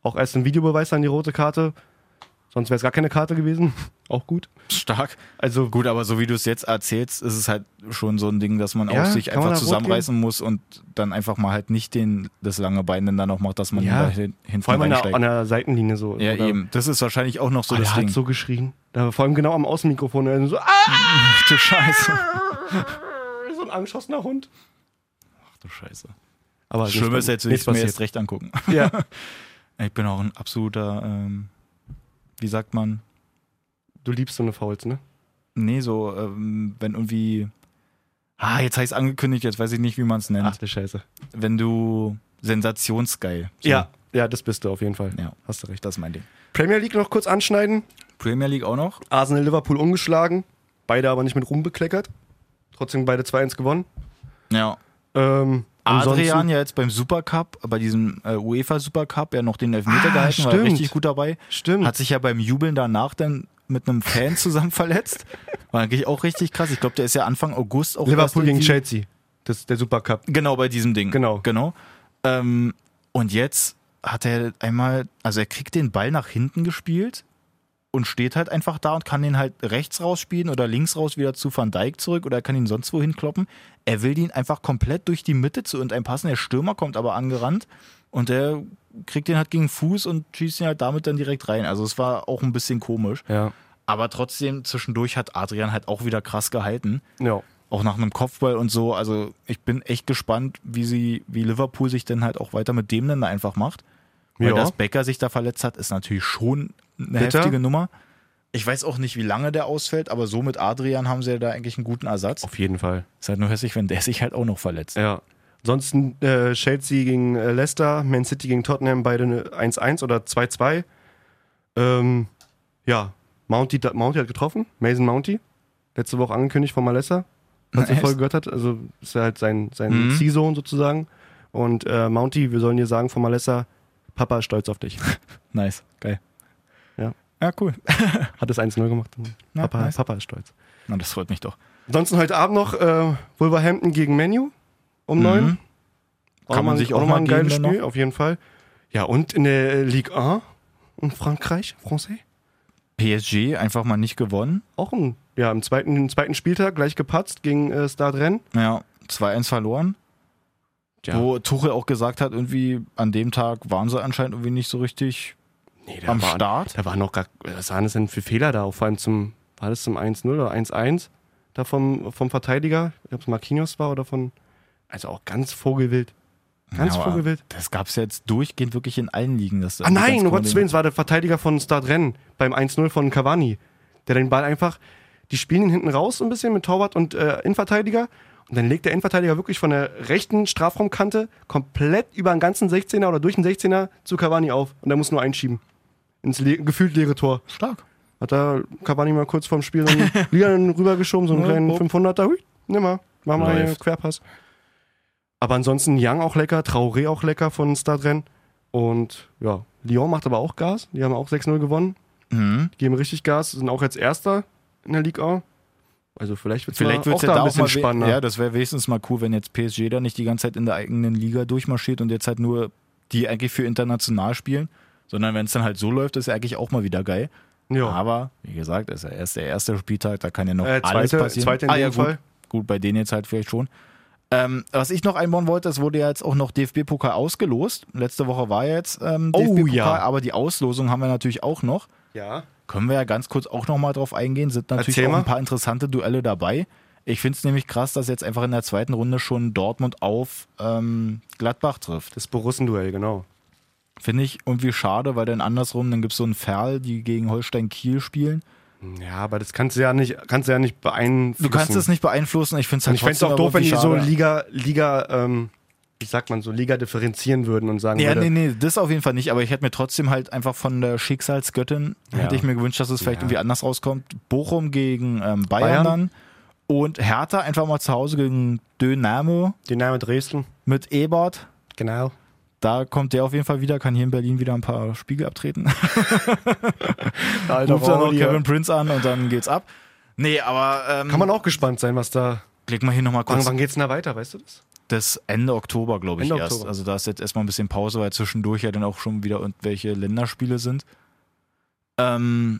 auch erst ein Videobeweis dann die rote Karte. Sonst wäre es gar keine Karte gewesen. [laughs] auch gut. Stark. Also, Gut, aber so wie du es jetzt erzählst, ist es halt schon so ein Ding, dass man Ja, auch sich einfach zusammenreißen muss und dann einfach mal halt nicht den, das lange Bein dann da noch macht, dass man Ja. da hin, hinten vor allem an der, an der Seitenlinie so. ja, Oder- eben. Das ist wahrscheinlich auch noch so Oh, das der Ding. hat so geschrien. Da, vor allem genau am Außenmikrofon. Er So, ah, Ach [laughs] du Scheiße. [laughs] so ein angeschossener Hund. Ach du Scheiße. Aber Das Schlimme ist jetzt, will ich mir jetzt recht angucken. Ja, Ich bin auch ein absoluter, ähm, wie sagt man, du liebst so eine Fouls, ne? nee, so, ähm, wenn irgendwie, ah, jetzt heißt angekündigt, jetzt weiß ich nicht, wie man es nennt. Ach, du Scheiße. Wenn du sensationsgeil. So, Ja, ja, das bist du auf jeden Fall. Ja, Hast du recht. das ist mein Ding. Premier League noch kurz anschneiden. Premier League auch noch? Arsenal Liverpool umgeschlagen. Beide aber nicht mit Ruhm bekleckert. Trotzdem beide 2-1 gewonnen. Ja. Ähm, Adrian ja jetzt beim Supercup, bei diesem äh, UEFA Supercup ja noch den Elfmeter Ah, gehalten, war stimmt. richtig gut dabei. Stimmt. Hat sich ja beim Jubeln danach dann mit einem Fan zusammen [laughs] verletzt. War eigentlich auch richtig krass. Ich glaube, der ist ja Anfang August auch Liverpool gegen Chelsea. Das der Supercup. Genau, bei diesem Ding. Genau. Genau. Ähm, und jetzt hat er einmal, also er kriegt den Ball nach hinten gespielt und steht halt einfach da und kann den halt rechts rausspielen oder links raus wieder zu Van Dijk zurück oder er kann ihn sonst wohin kloppen. Er will den einfach komplett durch die Mitte zu irgendeinem passen. Der Stürmer kommt aber angerannt und der kriegt den halt gegen Fuß und schießt ihn halt damit dann direkt rein. Also es war auch ein bisschen komisch. Ja. Aber trotzdem, zwischendurch hat Adrian halt auch wieder krass gehalten Ja. auch nach einem Kopfball und so. Also ich bin echt gespannt, wie sie, wie Liverpool sich denn halt auch weiter mit dem dann einfach macht. Weil Ja. dass Becker sich da verletzt hat, ist natürlich schon eine Bitter. heftige Nummer. Ich weiß auch nicht, wie lange der ausfällt, aber so mit Adrian haben sie ja da eigentlich einen guten Ersatz. Auf jeden Fall. Ist halt nur hässlich, wenn der sich halt auch noch verletzt. Ja. Ansonsten äh, Chelsea gegen äh, Leicester, Man City gegen Tottenham, beide eine 1-1 oder 2-2. Ähm, ja, Mounty, Mounty hat getroffen, Mason Mounty. Letzte Woche angekündigt von Malessa, falls ihr voll gehört hat. Also ist ja halt sein, sein Mhm. Ziehsohn sozusagen. Und äh, Mounty, wir sollen dir sagen von Malessa, Papa ist stolz auf dich. [laughs] Nice, geil. Ja. Ja, cool. [laughs] Hat es 1-0 gemacht. Ja, Papa, nice. Papa ist stolz. Na, das freut mich doch. Ansonsten heute Abend noch äh, Wolverhampton gegen Menu um 9. Mhm. Kann man sich auch nochmal mal ein geiles Spiel, auf jeden Fall. Ja, und in der Ligue 1 in Frankreich, Francais, PSG einfach mal nicht gewonnen. auch ein, ja, im zweiten, im zweiten Spieltag gleich gepatzt gegen äh, Stade Rennes. Ja, 2-1 verloren. Wo Tuchel auch gesagt hat, irgendwie an dem Tag waren sie anscheinend irgendwie nicht so richtig nee, am war, Start. Da waren noch gar, was waren das denn für Fehler da? Auch vor allem zum, war das zum 1-0 oder 1-1 da vom, vom Verteidiger? Ob es Marquinhos war oder von, also auch ganz vogelwild. Ganz Ja, vogelwild. Das gab es jetzt durchgehend wirklich in allen Ligen. Dass Ah nein, um Gottes Willen, es war der Verteidiger von Stade Rennes beim 1-0 von Cavani, der den Ball einfach, die spielen ihn hinten raus ein bisschen mit Torwart und äh, Innenverteidiger und dann legt der Innenverteidiger wirklich von der rechten Strafraumkante komplett über den ganzen 16er oder durch den 16er zu Cavani auf und der muss nur einschieben. Ins le gefühlt leere Tor. Stark. Hat da Cavani mal kurz vorm Spiel so [laughs] einen Lian rübergeschoben, so einen Ja, kleinen Bob. 500er, hui, nimm mal, mach mal Läuft. Querpass. Aber ansonsten Young auch lecker, Traoré auch lecker von Stade Rennes und ja, Lyon macht aber auch Gas, die haben auch 6-0 gewonnen, Mhm. geben richtig Gas, sind auch jetzt Erster in der Liga A. Also vielleicht wird es Vielleicht auch ja da da ein auch bisschen spannender. Ja, das wäre wenigstens mal cool, wenn jetzt PSG da nicht die ganze Zeit in der eigenen Liga durchmarschiert und jetzt halt nur die eigentlich für international spielen, sondern wenn es dann halt so läuft, ist ja eigentlich auch mal wieder geil. ja. Aber wie gesagt, ist ja erst der erste Spieltag, da kann ja noch Äh, alles zweite- passieren. zweite in ah, ja, gut. Fall. Gut, bei denen jetzt halt vielleicht schon. Ähm, was ich noch einbauen wollte, es wurde ja jetzt auch noch DFB-Pokal ausgelost. Letzte Woche war ja jetzt ähm, Oh, DFB-Pokal, ja. aber die Auslosung haben wir natürlich auch noch. Ja. Können wir ja ganz kurz auch nochmal drauf eingehen. Sind natürlich Erzähl auch mal. ein paar interessante Duelle dabei. Ich finde es nämlich krass, dass jetzt einfach in der zweiten Runde schon Dortmund auf ähm, Gladbach trifft. Das Borussenduell, genau. Finde ich irgendwie schade, weil dann andersrum, dann gibt es so einen Ferl, die gegen Holstein Kiel spielen. Ja, aber das kannst du ja nicht, kannst du ja nicht beeinflussen. Du kannst es nicht beeinflussen. Ich finde es halt ich fände es auch doof, wenn die so. Liga, Liga, ähm, wie sagt man so, Liga differenzieren würden und sagen Ja, würde, nee, nee, das auf jeden Fall nicht, aber ich hätte mir trotzdem halt einfach von der Schicksalsgöttin, Ja. hätte ich mir gewünscht, dass es vielleicht Ja. irgendwie anders rauskommt. Bochum gegen ähm, Bayern, Bayern. dann und Hertha einfach mal zu Hause gegen Dynamo Dynamo Dresden, mit Ebert. genau. Da kommt der auf jeden Fall wieder, kann hier in Berlin wieder ein paar Spiegel abtreten. [laughs] Alter, Ruft dann noch Kevin Prince an und dann geht's ab. Nee, aber ähm, Kann man auch gespannt sein, was da. klick mal hier nochmal Wann, kurz. wann geht's denn da weiter, weißt du das? Das Ende Oktober, glaube ich, Ende erst. Oktober. Also da ist jetzt erstmal ein bisschen Pause, weil zwischendurch ja dann auch schon wieder irgendwelche Länderspiele sind. Ähm,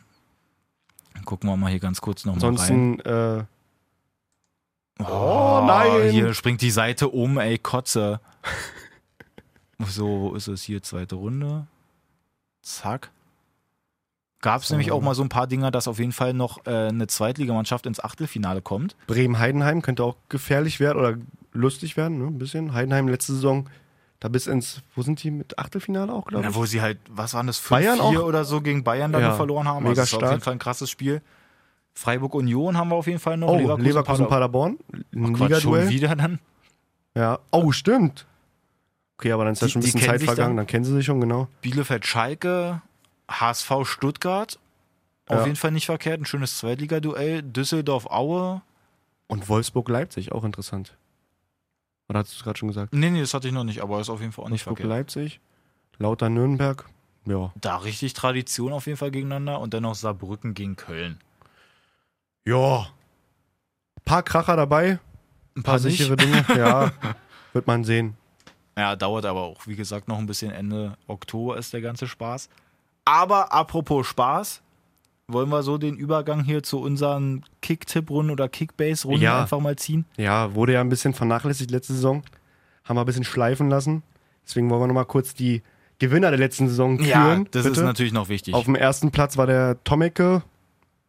gucken wir mal hier ganz kurz nochmal rein. Äh, Oh, nein. Hier springt die Seite um, ey, Kotze. [laughs] so, wo ist es hier? Zweite Runde. Zack. Gab es So. nämlich auch mal so ein paar Dinger, dass auf jeden Fall noch äh, eine Zweitligamannschaft ins Achtelfinale kommt. Bremen-Heidenheim könnte auch gefährlich werden oder lustig werden, ne? Ein bisschen. Heidenheim letzte Saison, da bis ins, wo sind die mit Achtelfinale auch, glaube ich? wo sie halt, was waren das, 5 Bayern 4 auch? oder so gegen Bayern dann Ja, verloren haben. mega also das ist auf stark. jeden Fall ein krasses Spiel. Freiburg Union haben wir auf jeden Fall noch. Oh, Leverkusen, Pader- Paderborn, ein Ach, Quatsch, schon wieder dann. Ja. Oh, stimmt. Okay, aber dann ist ja schon ein bisschen Zeit vergangen, dann? dann kennen sie sich schon, genau. Bielefeld Schalke, HSV Stuttgart. Auf Ja. jeden Fall nicht verkehrt. Ein schönes Zweitligaduell. Düsseldorf Aue. Und Wolfsburg-Leipzig, auch interessant. Oder hast du es gerade schon gesagt? Nee, nee, das hatte ich noch nicht, aber ist auf jeden Fall auch nicht verkehrt. Wolfsburg-Leipzig, Lauter Nürnberg. Ja. Da richtig Tradition auf jeden Fall gegeneinander und dann noch Saarbrücken gegen Köln. Ja. Paar Kracher dabei, Ein paar sichere Dinge. [laughs] Ja, wird man sehen. Ja, dauert aber auch, wie gesagt, noch ein bisschen. Ende Oktober ist der ganze Spaß. Aber apropos Spaß, wollen wir so den Übergang hier zu unseren Kick-Tipp-Runden oder Kickbase-Runden Ja. einfach mal ziehen? Ja, wurde ja ein bisschen vernachlässigt letzte Saison. Haben wir ein bisschen schleifen lassen. Deswegen wollen wir nochmal kurz die Gewinner der letzten Saison küren. Ja, das ist bitte. natürlich noch wichtig. Auf dem ersten Platz war der Tomeke.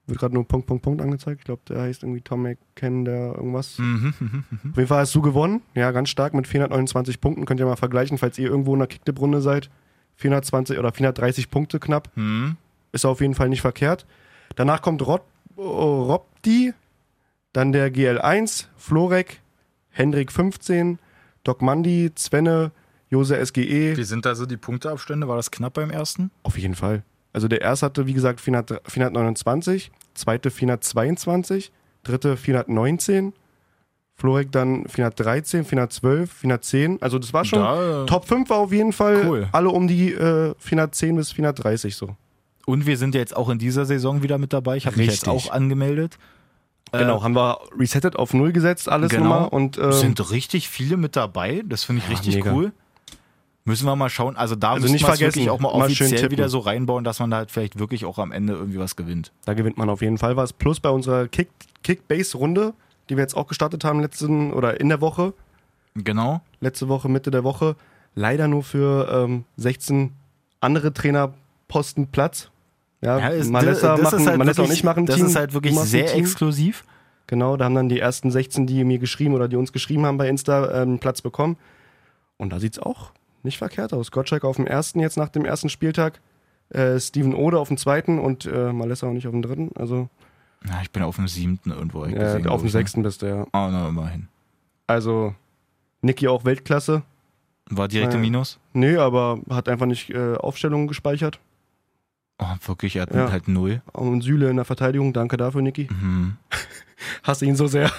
Wird gerade nur Punkt, Punkt, Punkt angezeigt. Ich glaube, der heißt irgendwie Tomeken, der irgendwas. Mhm, mhm, mhm. Auf jeden Fall hast du gewonnen. Ja, ganz stark mit 429 Punkten. Könnt ihr mal vergleichen, falls ihr irgendwo in der Kicktipp-Runde seid. 420 oder 430 Punkte knapp. Mhm. Ist auf jeden Fall nicht verkehrt. Danach kommt Rob, oh, Robdi, dann der GL1, Florek, Hendrik 15, Doc Mandi, Svenne, Jose SGE. Wie sind da so die Punkteabstände? War das knapp beim ersten? Auf jeden Fall. Also der erste hatte, wie gesagt, 400, 429, zweite 422, dritte 419, Florek dann 413, 412, 410. Also das war schon, Da, Top 5 war auf jeden Fall Cool. alle um die äh, 410 bis 430 so. Und wir sind ja jetzt auch in dieser Saison wieder mit dabei. Ich habe mich jetzt auch angemeldet. Genau, haben wir resettet auf Null gesetzt, alles Genau. nochmal. Und ähm, sind richtig viele mit dabei. Das finde ich Ja, richtig mega. cool. Müssen wir mal schauen. Also da Also müssen wir wirklich auch mal offiziell wieder so reinbauen, dass man da halt vielleicht wirklich auch am Ende irgendwie was gewinnt. Da gewinnt man auf jeden Fall was. Plus bei unserer Kick, Kick-Base-Runde, die wir jetzt auch gestartet haben letzten oder in der Woche, Genau. letzte Woche, Mitte der Woche, leider nur für ähm, 16 andere Trainerposten Platz. Ja, ist- Malessa, das machen, ist halt Malessa wirklich- ich machen Das Team. ist halt wirklich sehr Team. exklusiv. Genau, da haben dann die ersten 16, die mir geschrieben oder die uns geschrieben haben bei Insta, ähm, Platz bekommen. Und da sieht's auch nicht verkehrt aus. Gottschalk auf dem ersten jetzt nach dem ersten Spieltag, äh, Steven Ode auf dem zweiten und äh, Malessa auch nicht auf dem dritten. Also Ja, ich bin auf dem siebten irgendwo. äh, gesehen, auf dem ich, ne? sechsten bist du, ja. Ah, na, immerhin. Also Niki auch Weltklasse. War direkt im Ja. Minus. Nee, aber hat einfach nicht äh, Aufstellungen gespeichert. Oh, wirklich, er hat Ja. halt null. Und Süle in der Verteidigung, danke dafür, Niki. Mhm. [laughs] Hasse ihn so sehr.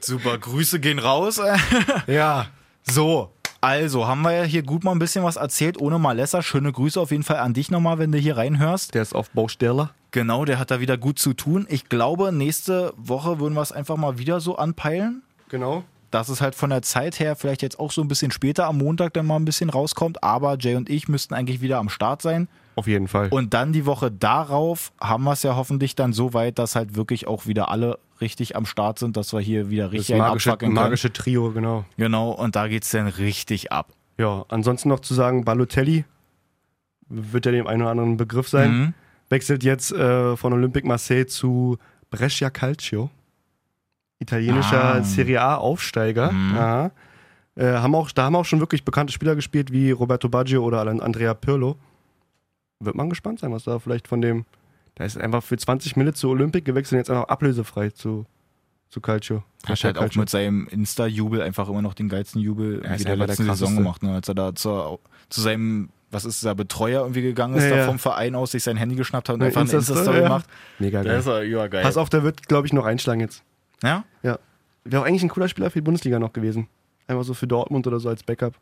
Super, Grüße gehen raus. [laughs] Ja. So, also haben wir ja hier gut mal ein bisschen was erzählt, ohne Malessa. Schöne Grüße auf jeden Fall an dich nochmal, wenn du hier reinhörst. Der ist auf Baustelle. Genau, der hat da wieder gut zu tun. Ich glaube, nächste Woche würden wir es einfach mal wieder so anpeilen. Genau. Dass es halt von der Zeit her vielleicht jetzt auch so ein bisschen später am Montag dann mal ein bisschen rauskommt. Aber Jay und ich müssten eigentlich wieder am Start sein. Auf jeden Fall. Und dann die Woche darauf haben wir es ja hoffentlich dann so weit, dass halt wirklich auch wieder alle richtig am Start sind, dass wir hier wieder das richtig einen magische, abfackeln können. magische Trio, genau. Genau, und da geht es dann richtig ab. Ja, ansonsten noch zu sagen, Balotelli wird ja dem einen oder anderen Begriff sein. Mhm. wechselt jetzt äh, von Olympique Marseille zu Brescia Calcio. Italienischer Ah. Serie A-Aufsteiger. Mhm. Äh, haben auch, da haben auch schon wirklich bekannte Spieler gespielt, wie Roberto Baggio oder Andrea Pirlo. Wird man gespannt sein, was da vielleicht von dem. Da ist einfach für 20 Minuten zu Olympic gewechselt und jetzt einfach ablösefrei zu, zu Calcio. Hat halt auch mit seinem Insta-Jubel einfach immer noch den geilsten Jubel Ja, der einfach der letzten Saison gemacht, ne? als er da zu, zu seinem, was ist der Betreuer irgendwie gegangen ist, Ja, da ja. vom Verein aus, sich sein Handy geschnappt hat und Ja, einfach eine Insta-Story, ja. gemacht. Mega geil. ist ja übergeil. Pass auf, der wird, glaube ich, noch einschlagen jetzt. Ja? Ja. Wäre auch eigentlich ein cooler Spieler für die Bundesliga noch gewesen. Einfach so für Dortmund oder so als Backup.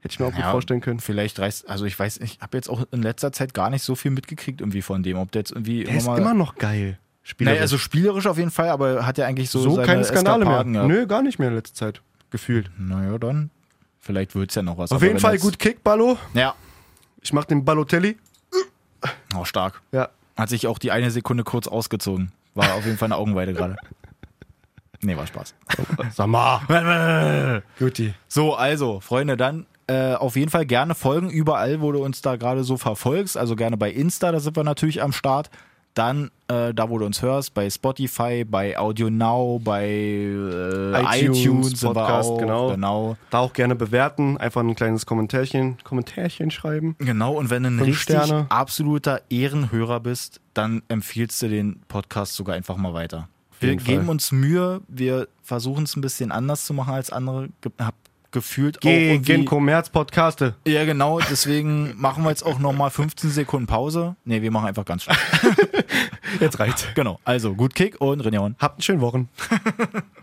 Hätte ich mir auch gut Ja, vorstellen können. Vielleicht reißt, also ich weiß, ich habe jetzt auch in letzter Zeit gar nicht so viel mitgekriegt irgendwie von dem, ob der jetzt irgendwie Der ist immer mal. immer noch geil. Spieler. Naja, also spielerisch auf jeden Fall, aber hat ja eigentlich so, so, keine Skandale mehr. Eskapaden gehabt. Nö, gar nicht mehr in letzter Zeit. Gefühlt. Naja, dann. Vielleicht wird's ja noch was. Auf jeden Fall gut Kick, Ballo. Ja, Ich mach den Ballotelli. oh, stark. Ja. Hat sich auch die eine Sekunde kurz ausgezogen. War auf jeden Fall eine Augenweide gerade. Nee, war Spaß. Sag mal. [laughs] Guti. So, also, Freunde, dann äh, auf jeden Fall gerne folgen, überall, wo du uns da gerade so verfolgst. Also gerne bei Insta, da sind wir natürlich am Start. Dann, äh, da wo du uns hörst, bei Spotify, bei Audio Now, bei äh, iTunes, iTunes, sind Podcast, wir auch. genau. genau. Da auch gerne bewerten. Einfach ein kleines Kommentärchen, Kommentärchen schreiben. Genau, und wenn du ein richtig Sterne. absoluter Ehrenhörer bist, dann empfiehlst du den Podcast sogar einfach mal weiter. Wir geben Fall. uns Mühe, wir versuchen es ein bisschen anders zu machen als andere. Hab gefühlt auch irgendwie- Gegen Kommerz-Podcaste. Ja, genau, deswegen [laughs] machen wir jetzt auch nochmal 15 Sekunden Pause. Nee, wir machen einfach ganz schnell. [laughs] Jetzt reicht's. Genau, also gut Kick und René Habt einen schönen Wochen. [laughs]